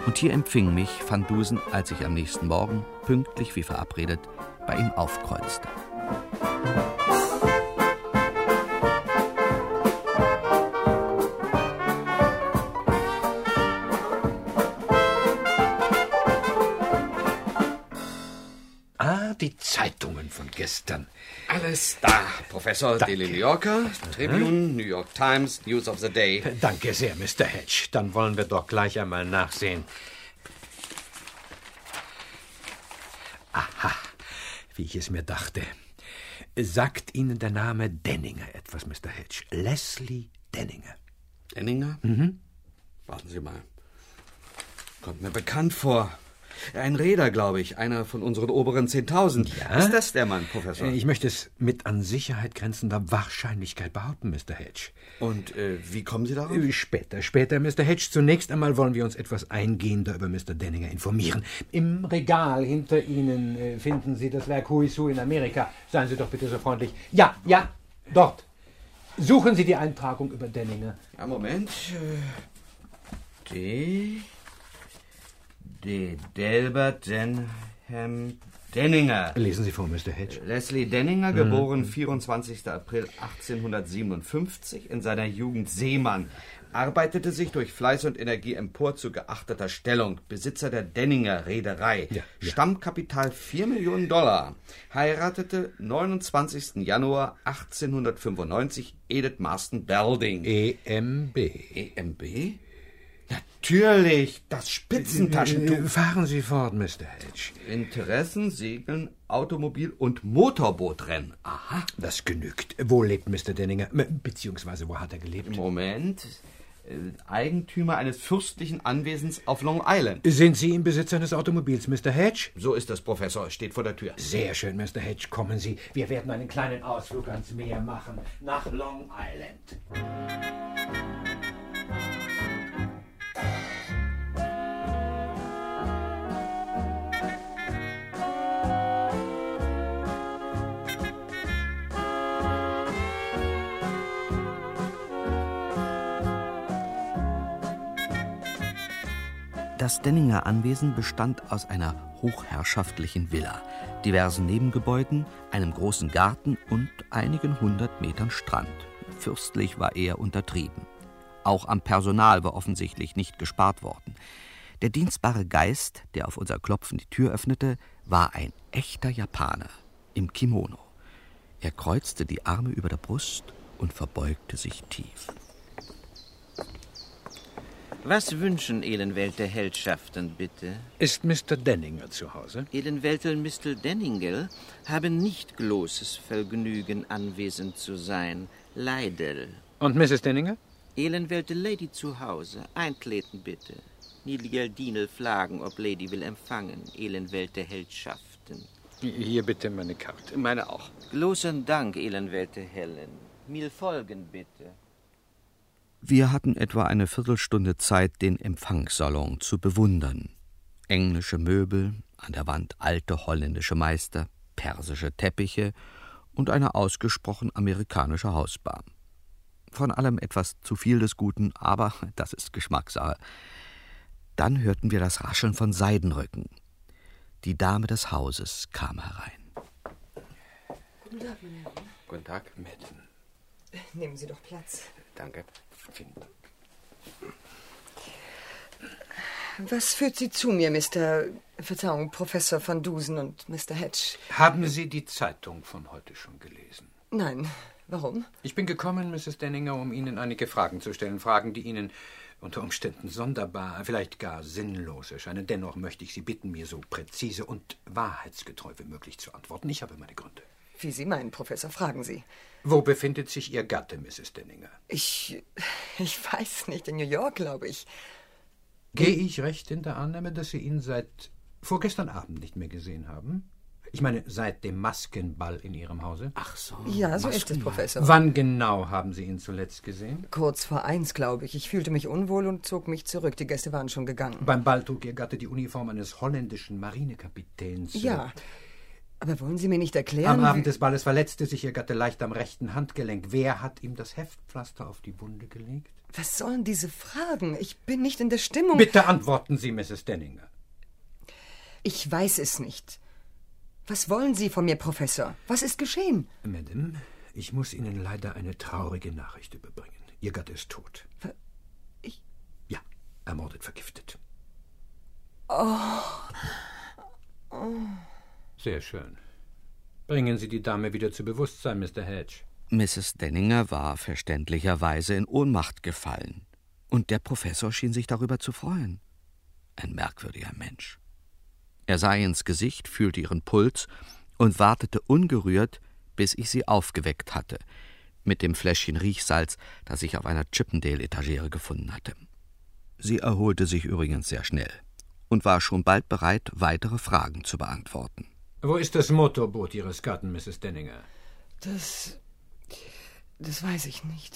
Speaker 3: Und hier empfing mich Van Dusen, als ich am nächsten Morgen, pünktlich wie verabredet, bei ihm aufkreuzte.
Speaker 2: Gestern.
Speaker 3: Alles da, Professor.
Speaker 2: Danke.
Speaker 3: New Yorker, Tribune, New York Times, News of the Day.
Speaker 2: Danke sehr, Mr. Hedge. Dann wollen wir doch gleich einmal nachsehen. Aha, wie ich es mir dachte. Sagt Ihnen der Name Denninger etwas, Mr. Hedge? Leslie Denninger.
Speaker 3: Denninger?
Speaker 2: Mhm.
Speaker 3: Warten Sie mal. Kommt mir bekannt vor. Ein Räder, glaube ich. Einer von unseren oberen 10.000.
Speaker 2: Ja?
Speaker 3: Ist das der Mann, Professor?
Speaker 2: Äh, Ich möchte es mit an Sicherheit grenzender Wahrscheinlichkeit behaupten, Mr. Hedge.
Speaker 3: Und äh, wie kommen Sie darauf?
Speaker 2: Äh, Später, später, Mr. Hedge. Zunächst einmal wollen wir uns etwas eingehender über Mr. Denninger informieren. Im Regal hinter Ihnen äh, finden Sie das Werk Huisu in Amerika. Seien Sie doch bitte so freundlich. Ja, ja, dort. Suchen Sie die Eintragung über Denninger.
Speaker 3: Ja, Moment. D. D. Delbert Denham Denninger.
Speaker 2: Lesen Sie vor, Mr. Hedge.
Speaker 3: Leslie Denninger,
Speaker 2: Mhm.
Speaker 3: geboren 24. April 1857, in seiner Jugend Seemann, arbeitete sich durch Fleiß und Energie empor zu geachteter Stellung, Besitzer der Denninger Reederei,
Speaker 2: Ja, ja.
Speaker 3: Stammkapital 4 Millionen Dollar, heiratete 29. Januar 1895 Edith Marston Belding.
Speaker 2: EMB.
Speaker 3: EMB? Natürlich, das Spitzentaschentuch.
Speaker 2: Äh, Fahren Sie fort, Mr. Hedge.
Speaker 3: Interessen, Segeln, Automobil- und Motorbootrennen. Aha.
Speaker 2: Das genügt. Wo lebt Mr. Denninger? Beziehungsweise, wo hat er gelebt?
Speaker 3: Moment. Äh, Eigentümer eines fürstlichen Anwesens auf Long Island.
Speaker 2: Sind Sie im Besitz eines Automobils, Mr. Hedge?
Speaker 3: So ist das, Professor. Steht vor der Tür.
Speaker 2: Sehr schön, Mr. Hedge. Kommen Sie. Wir werden einen kleinen Ausflug ans Meer machen. Nach Long Island.
Speaker 3: Das Denninger Anwesen bestand aus einer hochherrschaftlichen Villa, diversen Nebengebäuden, einem großen Garten und einigen hundert Metern Strand. Fürstlich war eher untertrieben. Auch am Personal war offensichtlich nicht gespart worden. Der dienstbare Geist, der auf unser Klopfen die Tür öffnete, war ein echter Japaner im Kimono. Er kreuzte die Arme über der Brust und verbeugte sich tief.
Speaker 10: Was wünschen Elenwelter Herrschaften bitte?
Speaker 2: Ist Mr. Denninger zu Hause?
Speaker 10: Elenwelter Mr. Denningel haben nicht großes Vergnügen, anwesend zu sein. Leider.
Speaker 2: Und Mrs. Denninger?
Speaker 10: Elenwelter Lady zu Hause. Eintreten bitte. Niedliger Dienel fragen, ob Lady will empfangen. Elenwelter Herrschaften.
Speaker 2: Hier bitte meine Karte.
Speaker 3: Meine auch.
Speaker 10: Großen Dank, Elenwelter Helen. Mir folgen bitte.
Speaker 3: Wir hatten etwa eine Viertelstunde Zeit, den Empfangssalon zu bewundern. Englische Möbel, an der Wand alte holländische Meister, persische Teppiche und eine ausgesprochen amerikanische Hausbar. Von allem etwas zu viel des Guten, aber das ist Geschmackssache. Dann hörten wir das Rascheln von Seidenrücken. Die Dame des Hauses kam herein.
Speaker 11: Guten Tag, meine Herren.
Speaker 3: Guten Tag.
Speaker 11: Nehmen Sie doch Platz.
Speaker 3: Danke.
Speaker 11: Was führt Sie zu mir, Mr. Verzeihung, Professor van Dusen und Mr. Hedge?
Speaker 2: Haben Sie die Zeitung von heute schon gelesen?
Speaker 11: Nein. Warum?
Speaker 2: Ich bin gekommen, Mrs. Denninger, um Ihnen einige Fragen zu stellen. Fragen, die Ihnen unter Umständen sonderbar, vielleicht gar sinnlos erscheinen. Dennoch möchte ich Sie bitten, mir so präzise und wahrheitsgetreu wie möglich zu antworten. Ich habe meine Gründe.
Speaker 11: Wie Sie meinen, Professor, fragen Sie.
Speaker 2: Wo befindet sich Ihr Gatte, Mrs. Denninger?
Speaker 11: Ich. Ich weiß nicht. In New York, glaube ich.
Speaker 2: Gehe ich recht in der Annahme, dass Sie ihn seit vorgestern Abend nicht mehr gesehen haben? Ich meine, seit dem Maskenball in Ihrem Hause?
Speaker 1: Ach so.
Speaker 11: Ja, so ist es, Professor.
Speaker 2: Wann genau haben Sie ihn zuletzt gesehen?
Speaker 11: Kurz vor eins, glaube ich. Ich fühlte mich unwohl und zog mich zurück. Die Gäste waren schon gegangen.
Speaker 2: Beim Ball trug Ihr Gatte die Uniform eines holländischen Marinekapitäns.
Speaker 11: Ja. Aber wollen Sie mir nicht erklären?
Speaker 2: Am Abend des Balles verletzte sich Ihr Gatte leicht am rechten Handgelenk. Wer hat ihm das Heftpflaster auf die Wunde gelegt?
Speaker 11: Was sollen diese Fragen? Ich bin nicht in der Stimmung.
Speaker 2: Bitte antworten Sie, Mrs. Denninger.
Speaker 11: Ich weiß es nicht. Was wollen Sie von mir, Professor? Was ist geschehen?
Speaker 2: Madame, ich muss Ihnen leider eine traurige Nachricht überbringen. Ihr Gatte ist tot.
Speaker 11: Ich?
Speaker 2: Ja, ermordet, vergiftet.
Speaker 11: Oh. oh.
Speaker 2: Sehr schön. Bringen Sie die Dame wieder zu Bewusstsein, Mr. Hedge.
Speaker 3: Mrs. Denninger war verständlicherweise in Ohnmacht gefallen. Und der Professor schien sich darüber zu freuen. Ein merkwürdiger Mensch. Er sah ihr ins Gesicht, fühlte ihren Puls und wartete ungerührt, bis ich sie aufgeweckt hatte, mit dem Fläschchen Riechsalz, das ich auf einer Chippendale-Etagere gefunden hatte. Sie erholte sich übrigens sehr schnell und war schon bald bereit, weitere Fragen zu beantworten.
Speaker 2: Wo ist das Motorboot Ihres Gatten, Mrs. Denninger?
Speaker 11: Das. Das weiß ich nicht.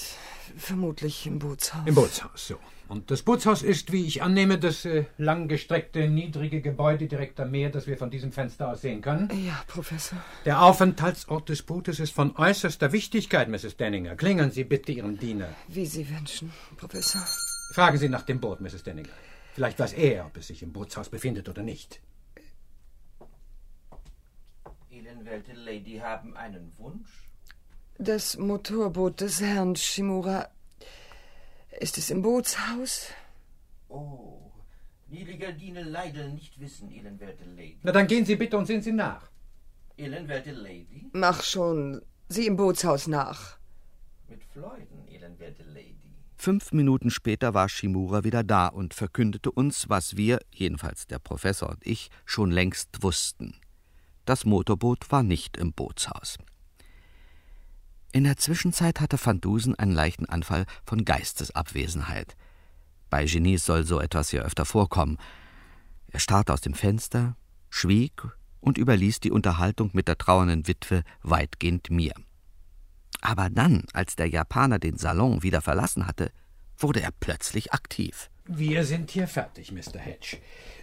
Speaker 11: Vermutlich im Bootshaus.
Speaker 2: Im Bootshaus, so. Und das Bootshaus ist, wie ich annehme, das äh, langgestreckte, niedrige Gebäude direkt am Meer, das wir von diesem Fenster aus sehen können?
Speaker 11: Ja, Professor.
Speaker 2: Der Aufenthaltsort des Bootes ist von äußerster Wichtigkeit, Mrs. Denninger. Klingeln Sie bitte Ihren Diener.
Speaker 11: Wie Sie wünschen, Professor.
Speaker 2: Fragen Sie nach dem Boot, Mrs. Denninger. Vielleicht weiß er, ob es sich im Bootshaus befindet oder nicht.
Speaker 10: Elenwerte Lady haben einen Wunsch?
Speaker 11: Das Motorboot des Herrn Shimura. Ist es im Bootshaus?
Speaker 10: Oh, Nilligardine Leidel nicht wissen, Elenwerte Lady.
Speaker 2: Na, dann gehen Sie bitte und sehen Sie nach.
Speaker 10: Elenwerte Lady?
Speaker 11: Mach schon. Sie im Bootshaus nach.
Speaker 10: Mit Freuden, Elenwerte Lady.
Speaker 3: Fünf Minuten später war Shimura wieder da und verkündete uns, was wir, jedenfalls der Professor und ich, schon längst wussten. Das Motorboot war nicht im Bootshaus. In der Zwischenzeit hatte Van Dusen einen leichten Anfall von Geistesabwesenheit. Bei Genies soll so etwas ja öfter vorkommen. Er starrte aus dem Fenster, schwieg und überließ die Unterhaltung mit der trauernden Witwe weitgehend mir. Aber dann, als der Japaner den Salon wieder verlassen hatte, wurde er plötzlich aktiv.
Speaker 2: Wir sind hier fertig, Mr. Hedge.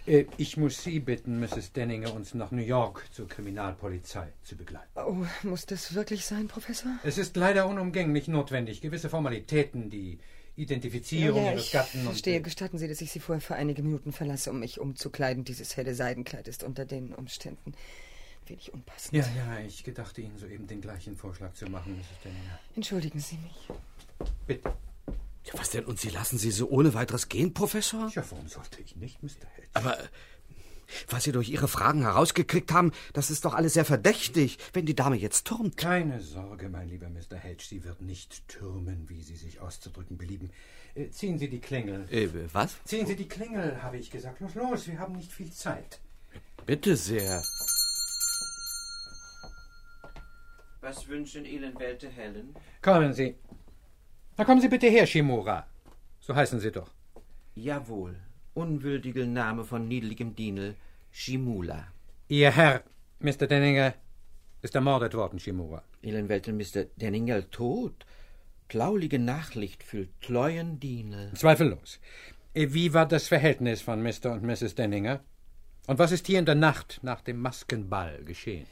Speaker 2: Äh, ich muss Sie bitten, Mrs. Denninger, uns nach New York zur Kriminalpolizei zu begleiten.
Speaker 11: Oh, muss das wirklich sein, Professor?
Speaker 2: Es ist leider unumgänglich notwendig. Gewisse Formalitäten, die Identifizierung
Speaker 11: ja,
Speaker 2: Ihres
Speaker 11: ich
Speaker 2: Gatten und.
Speaker 11: Verstehe. Gestatten Sie, dass ich Sie vorher für einige Minuten verlasse, um mich umzukleiden. Dieses helle Seidenkleid ist unter den Umständen wenig unpassend.
Speaker 2: Ja, ja, ich gedachte Ihnen soeben den gleichen Vorschlag zu machen, Mrs. Denninger.
Speaker 11: Entschuldigen Sie mich.
Speaker 2: Bitte.
Speaker 1: Ja, was denn? Und Sie lassen sie so ohne weiteres gehen, Professor?
Speaker 2: Ja, warum sollte ich nicht, Mr. Hedge?
Speaker 1: Aber äh, was Sie durch Ihre Fragen herausgekriegt haben, das ist doch alles sehr verdächtig, wenn die Dame jetzt türmt.
Speaker 2: Keine Sorge, mein lieber Mr. Hedge, sie wird nicht türmen, wie Sie sich auszudrücken belieben. Äh, ziehen Sie die Klingel.
Speaker 1: Äh, was?
Speaker 2: Ziehen Sie die Klingel, habe ich gesagt. Los, los, wir haben nicht viel Zeit.
Speaker 1: Bitte sehr.
Speaker 10: Was wünschen Elenwerte Helen?
Speaker 2: Kommen Sie. Na, kommen Sie bitte her, Shimura. So heißen Sie doch.
Speaker 10: Jawohl. Unwürdiger Name von niedligem Dienel. Shimula.
Speaker 2: Ihr Herr, Mr. Denninger, ist ermordet worden, Shimura.
Speaker 10: Elenwerte Mr. Denninger tot. Klaulige Nachlicht für treuen Dienel.
Speaker 2: Zweifellos. Äh, Wie war das Verhältnis von Mr. und Mrs. Denninger? Und was ist hier in der Nacht nach dem Maskenball geschehen?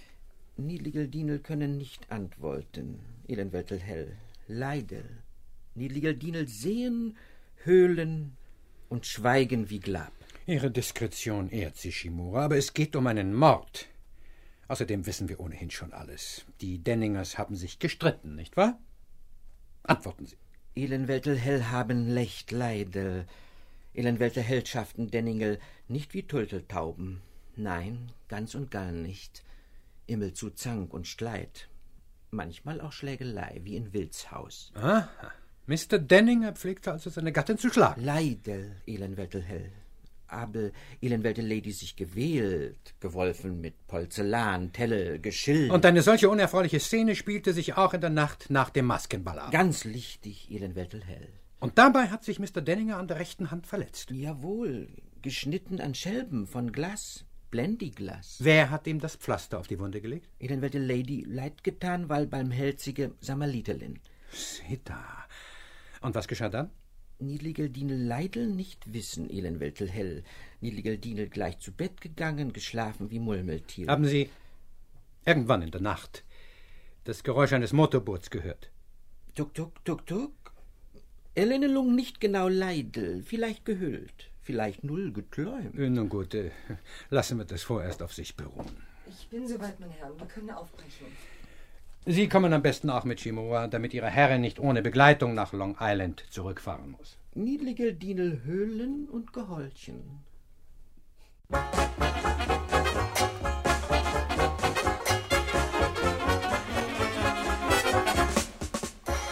Speaker 10: Niedligel Dienel können nicht antworten, Elenweltel hell. Leide. Niedligel Dienel sehen, höhlen und schweigen wie Glab.
Speaker 2: Ihre Diskretion ehrt Sie, Shimura, aber es geht um einen Mord. Außerdem wissen wir ohnehin schon alles. Die Denningers haben sich gestritten, nicht wahr? Antworten Sie.
Speaker 10: Elenweltel hell haben Lecht Leide. Elenweltel Hellschaften Denningel nicht wie Turteltauben. Nein, ganz und gar nicht. Immel zu Zank und Streit. Manchmal auch Schlägelei, wie in Wildshaus.
Speaker 2: Aha. Mr. Denninger pflegte also seine Gattin zu schlagen.
Speaker 10: Leidel, Elenweltel hell. Aber Elenweltel Lady sich gewählt, gewolfen mit Porzellan, Telle, Geschill.
Speaker 2: Und eine solche unerfreuliche Szene spielte sich auch in der Nacht nach dem Maskenball ab.
Speaker 10: Ganz lichtig, Elenweltel hell.
Speaker 2: Und dabei hat sich Mr. Denninger an der rechten Hand verletzt.
Speaker 10: Jawohl, geschnitten an Schelben von Glas. Blendiglas.
Speaker 2: Wer hat ihm das Pflaster auf die Wunde gelegt?
Speaker 10: Elenwelte Lady leid getan, weil beim Helzige Samalitelin.
Speaker 2: Seht da. Und was geschah dann?
Speaker 10: Niedligel Dienel Leidel nicht wissen, Elenweltel hell. Niedligel Dienel gleich zu Bett gegangen, geschlafen wie Mulmeltier.
Speaker 2: Haben Sie irgendwann in der Nacht das Geräusch eines Motorboots gehört?
Speaker 10: Tuk, tuk, tuk, tuk. Erinnerung nicht genau Leidel, vielleicht gehüllt, vielleicht null geträumt.
Speaker 2: Äh, Nun gut, äh, lassen wir das vorerst auf sich beruhen.
Speaker 11: Ich bin soweit, meine Herren. Wir können aufbrechen.
Speaker 2: Sie kommen am besten auch mit Shimura, damit Ihre Herrin nicht ohne Begleitung nach Long Island zurückfahren muss.
Speaker 10: Niedligel Dienel Höhlen und Geholchen.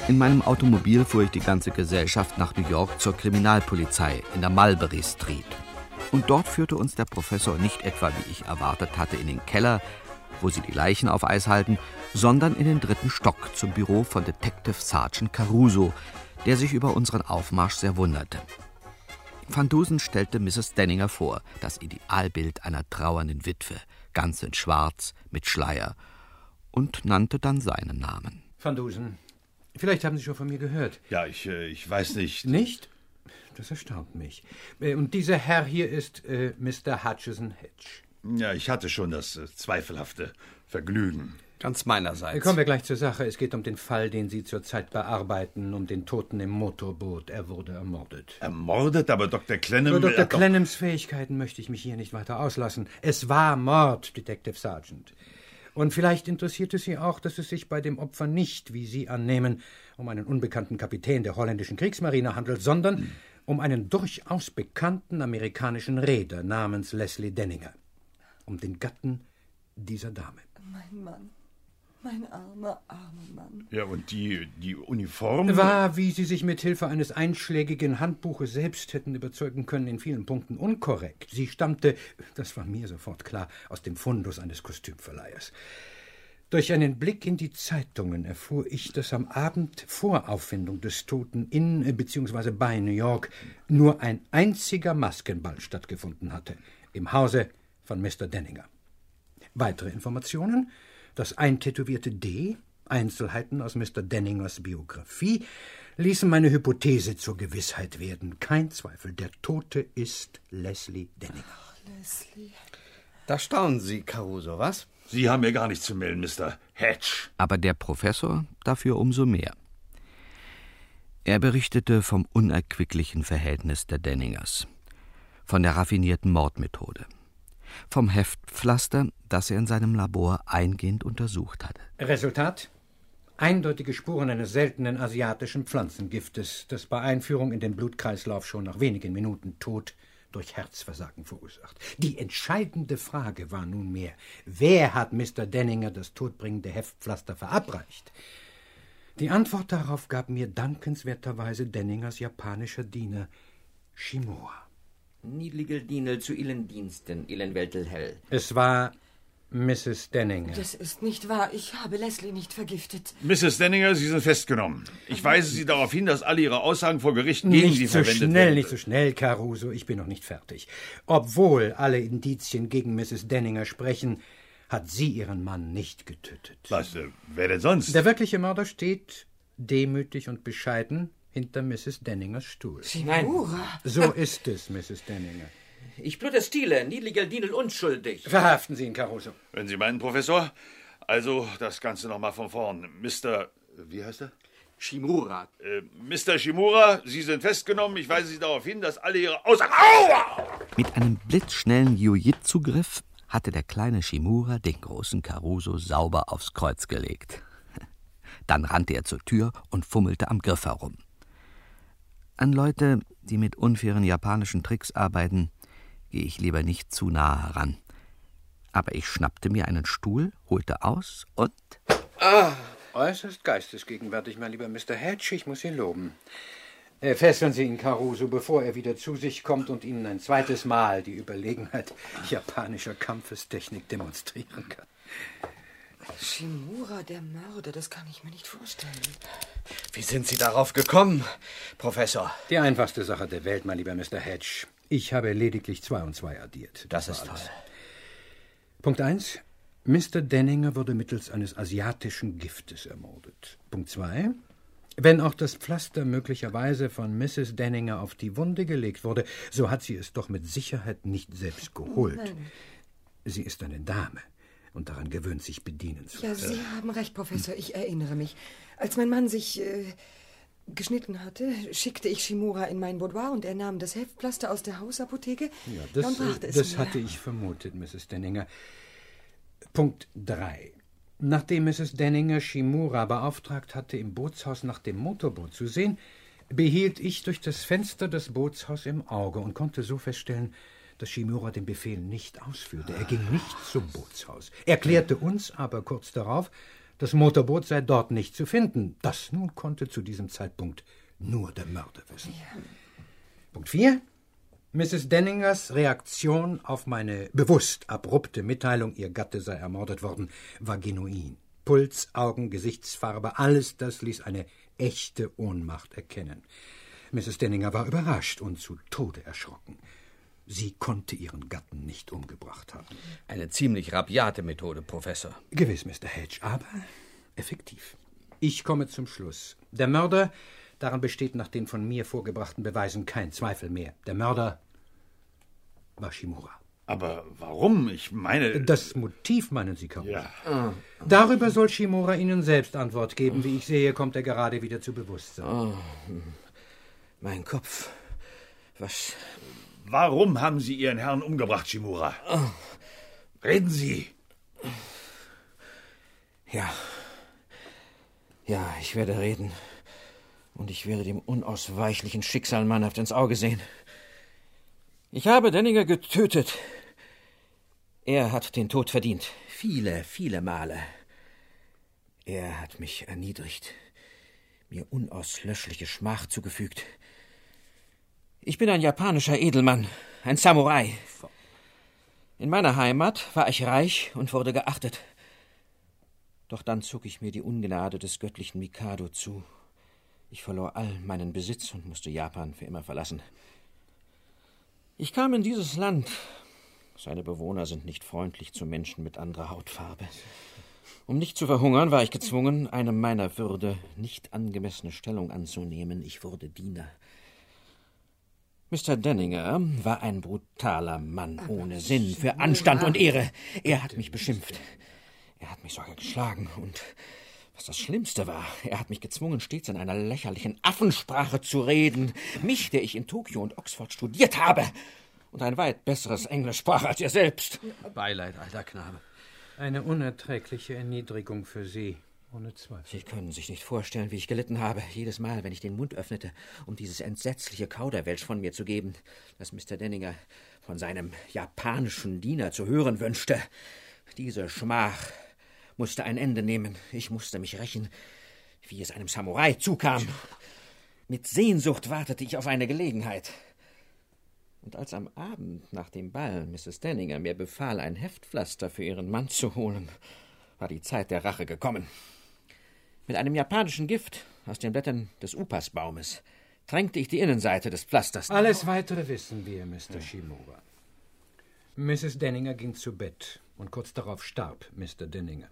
Speaker 3: In meinem Automobil fuhr ich die ganze Gesellschaft nach New York zur Kriminalpolizei in der Mulberry Street. Und dort führte uns der Professor nicht etwa, wie ich erwartet hatte, in den Keller, wo sie die Leichen auf Eis halten, sondern in den dritten Stock zum Büro von Detective Sergeant Caruso, der sich über unseren Aufmarsch sehr wunderte. Van Dusen stellte Mrs. Denninger vor, das Idealbild einer trauernden Witwe, ganz in Schwarz, mit Schleier, und nannte dann seinen Namen.
Speaker 2: Van Dusen, vielleicht haben Sie schon von mir gehört.
Speaker 5: Ja, ich, äh, ich weiß nicht.
Speaker 2: Nicht? Das erstaunt mich. Äh, Und dieser Herr hier ist äh, Mr. Hutchison Hedge.
Speaker 5: Ja, ich hatte schon das äh, zweifelhafte Vergnügen.
Speaker 3: Ganz meinerseits.
Speaker 2: Kommen wir gleich zur Sache. Es geht um den Fall, den Sie zurzeit bearbeiten, um den Toten im Motorboot. Er wurde ermordet.
Speaker 5: Ermordet, aber Dr. Clenham...
Speaker 2: Über
Speaker 5: er
Speaker 2: Dr.
Speaker 5: hat doch-
Speaker 2: Clenhams Fähigkeiten möchte ich mich hier nicht weiter auslassen. Es war Mord, Detective Sergeant. Und vielleicht interessiert es Sie auch, dass es sich bei dem Opfer nicht, wie Sie annehmen, um einen unbekannten Kapitän der holländischen Kriegsmarine handelt, sondern um einen durchaus bekannten amerikanischen Reeder namens Leslie Denninger. Um den Gatten dieser Dame.
Speaker 11: Mein Mann. Mein armer, armer Mann.
Speaker 5: Ja, und die, die Uniform...
Speaker 2: War, wie Sie sich mit Hilfe eines einschlägigen Handbuches selbst hätten überzeugen können, in vielen Punkten unkorrekt. Sie stammte, das war mir sofort klar, aus dem Fundus eines Kostümverleihers. Durch einen Blick in die Zeitungen erfuhr ich, dass am Abend vor Auffindung des Toten in äh, bzw. bei New York nur ein einziger Maskenball stattgefunden hatte, im Hause von Mr. Denninger. Weitere Informationen? Das eintätowierte D, Einzelheiten aus Mr. Denningers Biografie, ließen meine Hypothese zur Gewissheit werden. Kein Zweifel, der Tote ist Leslie Denninger.
Speaker 11: Leslie.
Speaker 9: Da staunen Sie, Caruso, was?
Speaker 5: Sie haben mir gar nichts zu melden, Mr. Hedge.
Speaker 3: aber der Professor dafür umso mehr. Er berichtete vom unerquicklichen Verhältnis der Denningers, von der raffinierten Mordmethode, vom Heftpflaster, das er in seinem Labor eingehend untersucht hatte.
Speaker 2: Resultat? Eindeutige Spuren eines seltenen asiatischen Pflanzengiftes, das bei Einführung in den Blutkreislauf schon nach wenigen Minuten Tod durch Herzversagen verursacht. Die entscheidende Frage war nunmehr, wer hat Mr. Denninger das todbringende Heftpflaster verabreicht? Die Antwort darauf gab mir dankenswerterweise Denningers japanischer Diener Shimura.
Speaker 10: Niedligel Dienel zu Ihren Diensten, Ilenweltel hell.
Speaker 2: Es war Mrs. Denninger.
Speaker 11: Das ist nicht wahr. Ich habe Leslie nicht vergiftet.
Speaker 5: Mrs. Denninger, Sie sind festgenommen. Ich weise Sie darauf hin, dass alle Ihre Aussagen vor Gericht gegen
Speaker 2: Nicht
Speaker 5: Sie
Speaker 2: so
Speaker 5: verwendet
Speaker 2: schnell,
Speaker 5: werden.
Speaker 2: nicht so schnell, Caruso. Ich bin noch nicht fertig. Obwohl alle Indizien gegen Mrs. Denninger sprechen, hat sie ihren Mann nicht getötet.
Speaker 5: Was, äh, wer denn sonst?
Speaker 2: Der wirkliche Mörder steht, demütig und bescheiden, hinter Mrs. Denningers Stuhl.
Speaker 11: Shimura.
Speaker 2: So ist es, Mrs. Denninger.
Speaker 10: Ich protestiere, Niedligel Dienel unschuldig.
Speaker 2: Verhaften Sie ihn, Caruso.
Speaker 5: Wenn Sie meinen, Professor. Also, das Ganze nochmal von vorn. Mr. Wie heißt er?
Speaker 9: Shimura.
Speaker 5: Äh, Mr. Shimura, Sie sind festgenommen. Ich weise Sie darauf hin, dass alle Ihre Aussagen. Aua!
Speaker 3: Mit einem blitzschnellen Jiu-Jitsu-Griff hatte der kleine Shimura den großen Caruso sauber aufs Kreuz gelegt. Dann rannte er zur Tür und fummelte am Griff herum. An Leute, die mit unfairen japanischen Tricks arbeiten, gehe ich lieber nicht zu nahe heran. Aber ich schnappte mir einen Stuhl, holte aus und
Speaker 2: Ah, äußerst geistesgegenwärtig, mein lieber Mr. Hedge. Ich muss Sie loben. Äh, fesseln Sie ihn, Caruso, bevor er wieder zu sich kommt und Ihnen ein zweites Mal die Überlegenheit japanischer Kampfestechnik demonstrieren kann.
Speaker 11: Shimura, der Mörder, das kann ich mir nicht vorstellen.
Speaker 9: Wie sind Sie darauf gekommen, Professor?
Speaker 2: Die einfachste Sache der Welt, mein lieber Mr. Hedge. Ich habe lediglich zwei und zwei addiert.
Speaker 9: Das
Speaker 2: war
Speaker 9: ist
Speaker 2: alles.
Speaker 9: toll.
Speaker 2: Punkt 1. Mr. Denninger wurde mittels eines asiatischen Giftes ermordet. Punkt 2. Wenn auch das Pflaster möglicherweise von Mrs. Denninger auf die Wunde gelegt wurde, so hat sie es doch mit Sicherheit nicht selbst geholt.
Speaker 11: Nein.
Speaker 2: Sie ist eine Dame und daran gewöhnt sich bedienen zu
Speaker 11: Ja,
Speaker 2: lassen.
Speaker 11: Sie haben recht, Professor. Ich erinnere mich. Als mein Mann sich äh, geschnitten hatte, schickte ich Shimura in mein Boudoir und er nahm das Heftpflaster aus der Hausapotheke
Speaker 2: Ja,
Speaker 11: und
Speaker 2: das,
Speaker 11: brachte es
Speaker 2: das
Speaker 11: mir.
Speaker 2: hatte ich vermutet, Mrs. Denninger. Punkt 3. Nachdem Mrs. Denninger Shimura beauftragt hatte, im Bootshaus nach dem Motorboot zu sehen, behielt ich durch das Fenster das Bootshaus im Auge und konnte so feststellen, dass Shimura den Befehl nicht ausführte. Er ging nicht zum Bootshaus, erklärte uns aber kurz darauf, das Motorboot sei dort nicht zu finden. Das nun konnte zu diesem Zeitpunkt nur der Mörder wissen. Punkt 4. Mrs. Denningers Reaktion auf meine bewusst abrupte Mitteilung, ihr Gatte sei ermordet worden, war genuin. Puls, Augen, Gesichtsfarbe, alles das ließ eine echte Ohnmacht erkennen. Mrs. Denninger war überrascht und zu Tode erschrocken. Sie konnte ihren Gatten nicht umgebracht haben.
Speaker 12: Eine ziemlich rabiate Methode, Professor.
Speaker 2: Gewiss, Mr. Hedge, aber effektiv. Ich komme zum Schluss. Der Mörder, daran besteht nach den von mir vorgebrachten Beweisen kein Zweifel mehr. Der Mörder war Shimura.
Speaker 5: Aber warum? Ich meine.
Speaker 2: Das Motiv meinen Sie, Karuso?
Speaker 5: Ja.
Speaker 2: Darüber soll Shimura Ihnen selbst Antwort geben. Wie ich sehe, kommt er gerade wieder zu Bewusstsein.
Speaker 10: Oh, mein Kopf. Was?
Speaker 5: Warum haben Sie Ihren Herrn umgebracht, Shimura? Reden Sie.
Speaker 10: Ja. Ja, ich werde reden. Und ich werde dem unausweichlichen Schicksal mannhaft ins Auge sehen. Ich habe Denninger getötet. Er hat den Tod verdient. Viele, viele Male. Er hat mich erniedrigt, mir unauslöschliche Schmach zugefügt. Ich bin ein japanischer Edelmann, ein Samurai. In meiner Heimat war ich reich und wurde geachtet. Doch dann zog ich mir die Ungnade des göttlichen Mikado zu. Ich verlor all meinen Besitz und musste Japan für immer verlassen. Ich kam in dieses Land. Seine Bewohner sind nicht freundlich zu Menschen mit anderer Hautfarbe. Um nicht zu verhungern, war ich gezwungen, eine meiner Würde nicht angemessene Stellung anzunehmen. Ich wurde Diener. Mr. Denninger war ein brutaler Mann ohne Sinn für Anstand und Ehre. Er hat mich beschimpft. Er hat mich sogar geschlagen und was das Schlimmste war, er hat mich gezwungen, stets in einer lächerlichen Affensprache zu reden. Mich, der ich in Tokio und Oxford studiert habe und ein weit besseres Englisch sprach als er selbst.
Speaker 12: Beileid, alter Knabe.
Speaker 2: Eine unerträgliche Erniedrigung für Sie, ohne Zweifel.
Speaker 10: Sie können sich nicht vorstellen, wie ich gelitten habe, jedes Mal, wenn ich den Mund öffnete, um dieses entsetzliche Kauderwelsch von mir zu geben, das Mr. Denninger von seinem japanischen Diener zu hören wünschte. Diese Schmach musste ein Ende nehmen. Ich musste mich rächen, wie es einem Samurai zukam. Mit Sehnsucht wartete ich auf eine Gelegenheit. Und als am Abend nach dem Ball Mrs. Denninger mir befahl, ein Heftpflaster für ihren Mann zu holen, war die Zeit der Rache gekommen. Mit einem japanischen Gift aus den Blättern des Upasbaumes tränkte ich die Innenseite des Pflasters.
Speaker 2: Alles weitere wissen wir, Mr. Shimura. Mrs. Denninger ging zu Bett und kurz darauf starb Mr. Denninger.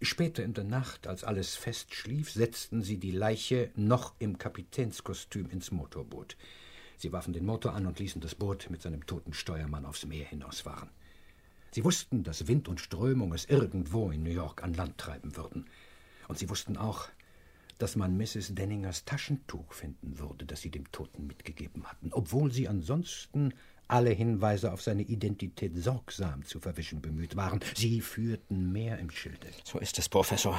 Speaker 2: Später in der Nacht, als alles fest schlief, setzten sie die Leiche noch im Kapitänskostüm ins Motorboot. Sie warfen den Motor an und ließen das Boot mit seinem toten Steuermann aufs Meer hinausfahren. Sie wussten, dass Wind und Strömung es irgendwo in New York an Land treiben würden. Und sie wussten auch, dass man Mrs. Denningers Taschentuch finden würde, das sie dem Toten mitgegeben hatten, obwohl sie ansonsten alle Hinweise auf seine Identität sorgsam zu verwischen bemüht waren. Sie führten mehr im Schilde.
Speaker 10: So ist es, Professor.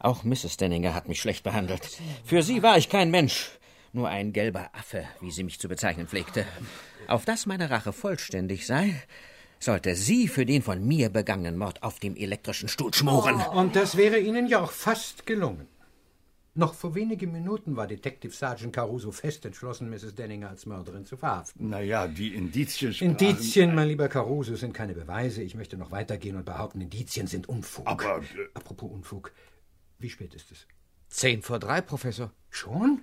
Speaker 10: Auch Mrs. Denninger hat mich schlecht behandelt. Für sie war ich kein Mensch, nur ein gelber Affe, wie sie mich zu bezeichnen pflegte. Auf dass meine Rache vollständig sei, sollte sie für den von mir begangenen Mord auf dem elektrischen Stuhl schmoren.
Speaker 2: Und das wäre Ihnen ja auch fast gelungen. Noch vor wenigen Minuten war Detective Sergeant Caruso fest entschlossen, Mrs. Denninger als Mörderin zu verhaften.
Speaker 5: Naja, die Indizien sprachen-
Speaker 2: Indizien, mein lieber Caruso, sind keine Beweise. Ich möchte noch weitergehen und behaupten, Indizien sind Unfug.
Speaker 5: Aber, äh,
Speaker 2: Apropos Unfug, wie spät ist es?
Speaker 12: Zehn vor drei, Professor.
Speaker 2: Schon?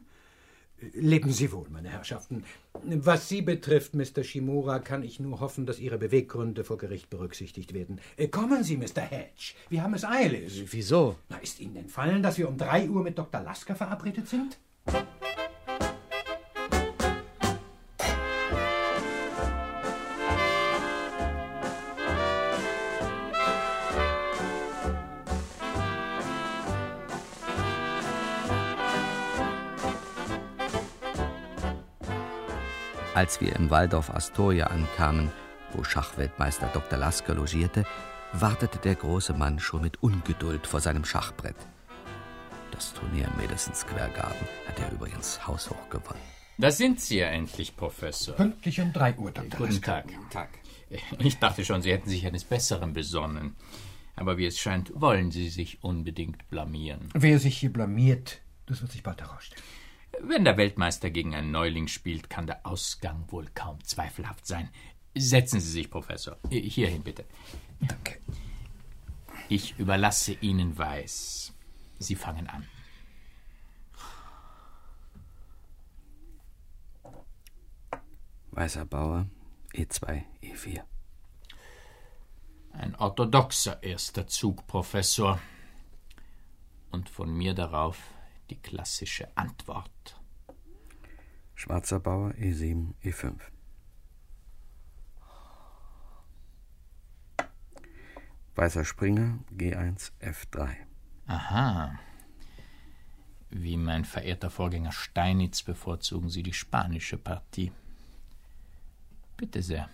Speaker 2: Leben Sie wohl, meine Herrschaften. Was Sie betrifft, Mr. Shimura, kann ich nur hoffen, dass Ihre Beweggründe vor Gericht berücksichtigt werden. Äh, Kommen Sie, Mr. Hedge. Wir haben es eilig.
Speaker 12: Wieso?
Speaker 2: Na, ist Ihnen entfallen, dass wir um drei Uhr mit Dr. Lasker verabredet sind?
Speaker 3: Als wir im Waldorf Astoria ankamen, wo Schachweltmeister Dr. Lasker logierte, wartete der große Mann schon mit Ungeduld vor seinem Schachbrett. Das Turnier im Madison Square Garden hat er übrigens haushoch gewonnen.
Speaker 8: Da sind Sie ja endlich, Professor.
Speaker 2: Pünktlich um drei Uhr, Dr.
Speaker 8: Guten
Speaker 2: Lasker.
Speaker 8: Tag. Tag. Ich dachte schon, Sie hätten sich eines Besseren besonnen. Aber wie es scheint, wollen Sie sich unbedingt blamieren.
Speaker 2: Wer sich hier blamiert, das wird sich bald herausstellen.
Speaker 8: Wenn der Weltmeister gegen einen Neuling spielt, kann der Ausgang wohl kaum zweifelhaft sein. Setzen Sie sich, Professor. Hierhin bitte.
Speaker 2: Danke.
Speaker 8: Ich überlasse Ihnen Weiß. Sie fangen an.
Speaker 3: Weißer Bauer, E E2, E4.
Speaker 8: Ein orthodoxer erster Zug, Professor. Und von mir darauf die klassische Antwort.
Speaker 3: Schwarzer Bauer, E E7, E5. Weißer Springer, G1, F3.
Speaker 8: Aha. Wie mein verehrter Vorgänger Steinitz bevorzugen Sie die spanische Partie. Bitte sehr.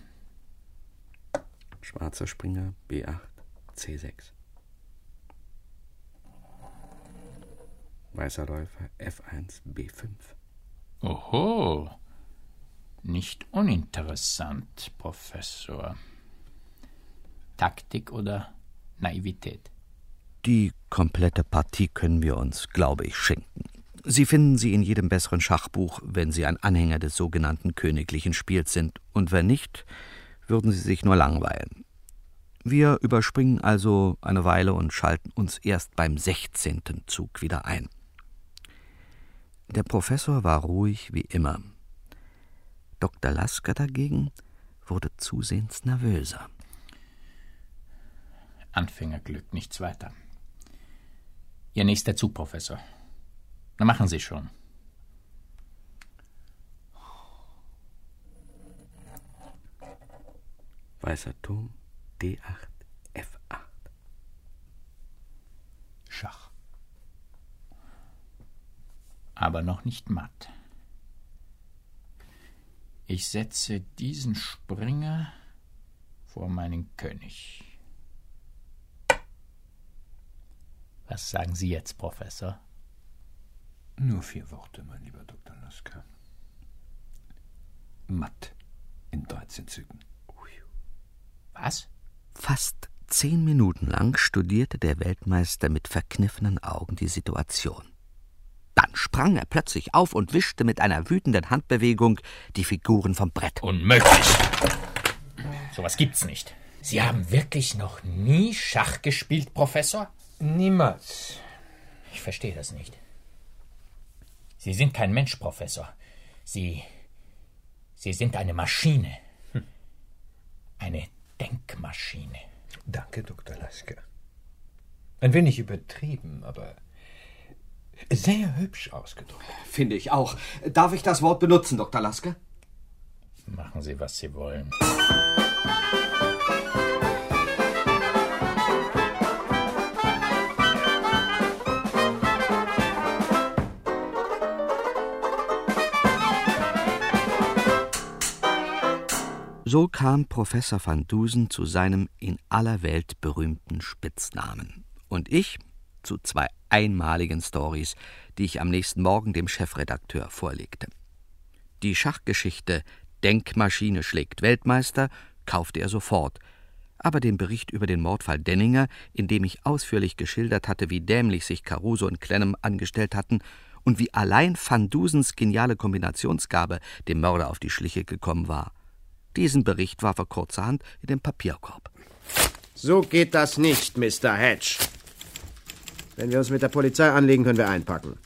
Speaker 3: Schwarzer Springer, B8, C6. Weißer Läufer, F1, B5.
Speaker 8: Oho. Nicht uninteressant, Professor. Taktik oder Naivität?
Speaker 3: Die komplette Partie können wir uns, glaube ich, schenken. Sie finden sie in jedem besseren Schachbuch, wenn Sie ein Anhänger des sogenannten königlichen Spiels sind, und wenn nicht, würden Sie sich nur langweilen. Wir überspringen also eine Weile und schalten uns erst beim 16. Zug wieder ein. Der Professor war ruhig wie immer. Dr. Lasker dagegen wurde zusehends nervöser.
Speaker 8: Anfängerglück, nichts weiter. Ihr nächster Zug, Professor. Na, machen Sie schon.
Speaker 3: Weißer Turm, D8, F8.
Speaker 8: Schach. Aber noch nicht matt. Ich setze diesen Springer vor meinen König. Was sagen Sie jetzt, Professor?
Speaker 2: Nur vier Worte, mein lieber Dr. Lasker. Matt in 13 Zügen.
Speaker 8: Was?
Speaker 3: Fast zehn Minuten lang studierte der Weltmeister mit verkniffenen Augen die Situation. Dann sprang er plötzlich auf und wischte mit einer wütenden Handbewegung die Figuren vom Brett.
Speaker 8: Unmöglich! Sowas gibt's nicht. Sie haben wirklich noch nie Schach gespielt, Professor?
Speaker 2: Niemals.
Speaker 8: Ich verstehe das nicht. Sie sind kein Mensch, Professor. Sie. Sie sind eine Maschine. Hm. Eine Denkmaschine.
Speaker 2: Danke, Dr. Lasker. Ein wenig übertrieben, aber sehr hübsch ausgedrückt.
Speaker 12: Finde ich auch. Darf ich das Wort benutzen, Dr. Lasker?
Speaker 8: Machen Sie, was Sie wollen.
Speaker 3: So kam Professor van Dusen zu seinem in aller Welt berühmten Spitznamen. Und ich zu zwei einmaligen Stories, die ich am nächsten Morgen dem Chefredakteur vorlegte. Die Schachgeschichte Denkmaschine schlägt Weltmeister kaufte er sofort, aber den Bericht über den Mordfall Denninger, in dem ich ausführlich geschildert hatte, wie dämlich sich Caruso und Clenham angestellt hatten und wie allein Van Dusens geniale Kombinationsgabe dem Mörder auf die Schliche gekommen war, diesen Bericht warf er kurzerhand in den Papierkorb.
Speaker 4: So geht das nicht, Mr. Hedge. Wenn wir uns mit der Polizei anlegen, können wir einpacken.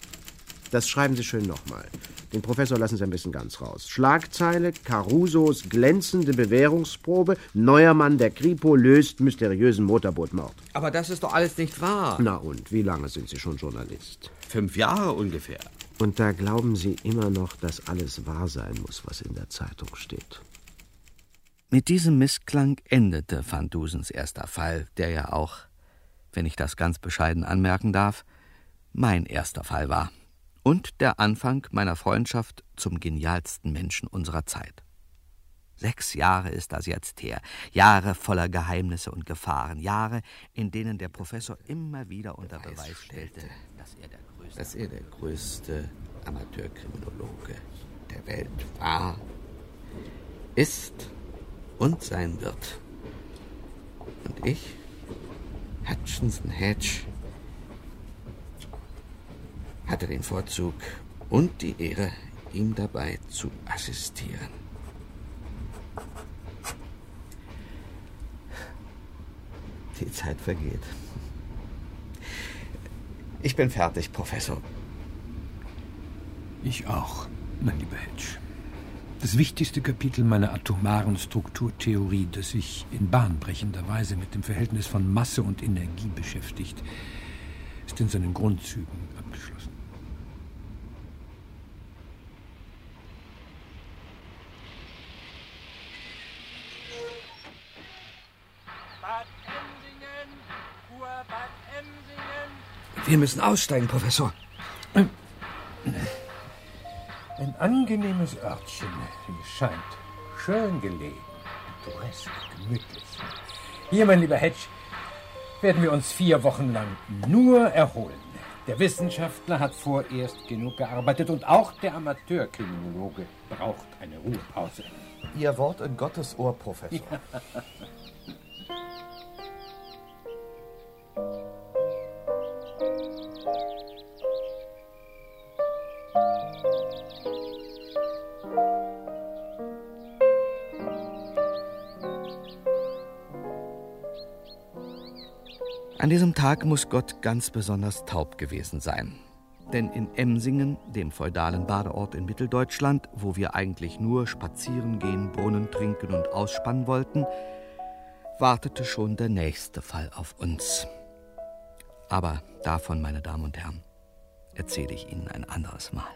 Speaker 4: Das schreiben Sie schön nochmal. Den Professor lassen Sie am besten ganz raus. Schlagzeile, Carusos glänzende Bewährungsprobe, neuer Mann der Kripo löst mysteriösen Motorbootmord.
Speaker 3: Aber das ist doch alles nicht wahr.
Speaker 4: Na und, wie lange sind Sie schon Journalist?
Speaker 3: Fünf Jahre ungefähr.
Speaker 4: Und da glauben Sie immer noch, dass alles wahr sein muss, was in der Zeitung steht.
Speaker 3: Mit diesem Missklang endete Van Dusens erster Fall, der ja auch, wenn ich das ganz bescheiden anmerken darf, mein erster Fall war und der Anfang meiner Freundschaft zum genialsten Menschen unserer Zeit. Sechs Jahre ist das jetzt her, Jahre voller Geheimnisse und Gefahren, Jahre, in denen der Professor immer wieder unter Beweis stellte, dass er der größte,
Speaker 1: dass er der größte Amateurkriminologe der Welt war, ist und sein wird. Und ich, Hutchinson Hedge, hatte den Vorzug und die Ehre, ihm dabei zu assistieren. Die Zeit vergeht. Ich bin fertig, Professor.
Speaker 2: Ich auch, mein lieber Hedge. Das wichtigste Kapitel meiner atomaren Strukturtheorie, das sich in bahnbrechender Weise mit dem Verhältnis von Masse und Energie beschäftigt, ist in seinen Grundzügen abgeschlossen.
Speaker 3: Wir müssen aussteigen, Professor.
Speaker 2: Ein angenehmes Örtchen, wie es scheint. Schön gelegen, pittoresk, gemütlich. Hier, mein lieber Hedge, werden wir uns vier Wochen lang nur erholen. Der Wissenschaftler hat vorerst genug gearbeitet und auch der Amateurkriminologe braucht eine Ruhepause.
Speaker 9: Ihr Wort in Gottes Ohr, Professor.
Speaker 2: Ja.
Speaker 3: An diesem Tag muss Gott ganz besonders taub gewesen sein. Denn in Emsingen, dem feudalen Badeort in Mitteldeutschland, wo wir eigentlich nur spazieren gehen, Brunnen trinken und ausspannen wollten, wartete schon der nächste Fall auf uns. Aber davon, meine Damen und Herren, erzähle ich Ihnen ein anderes Mal.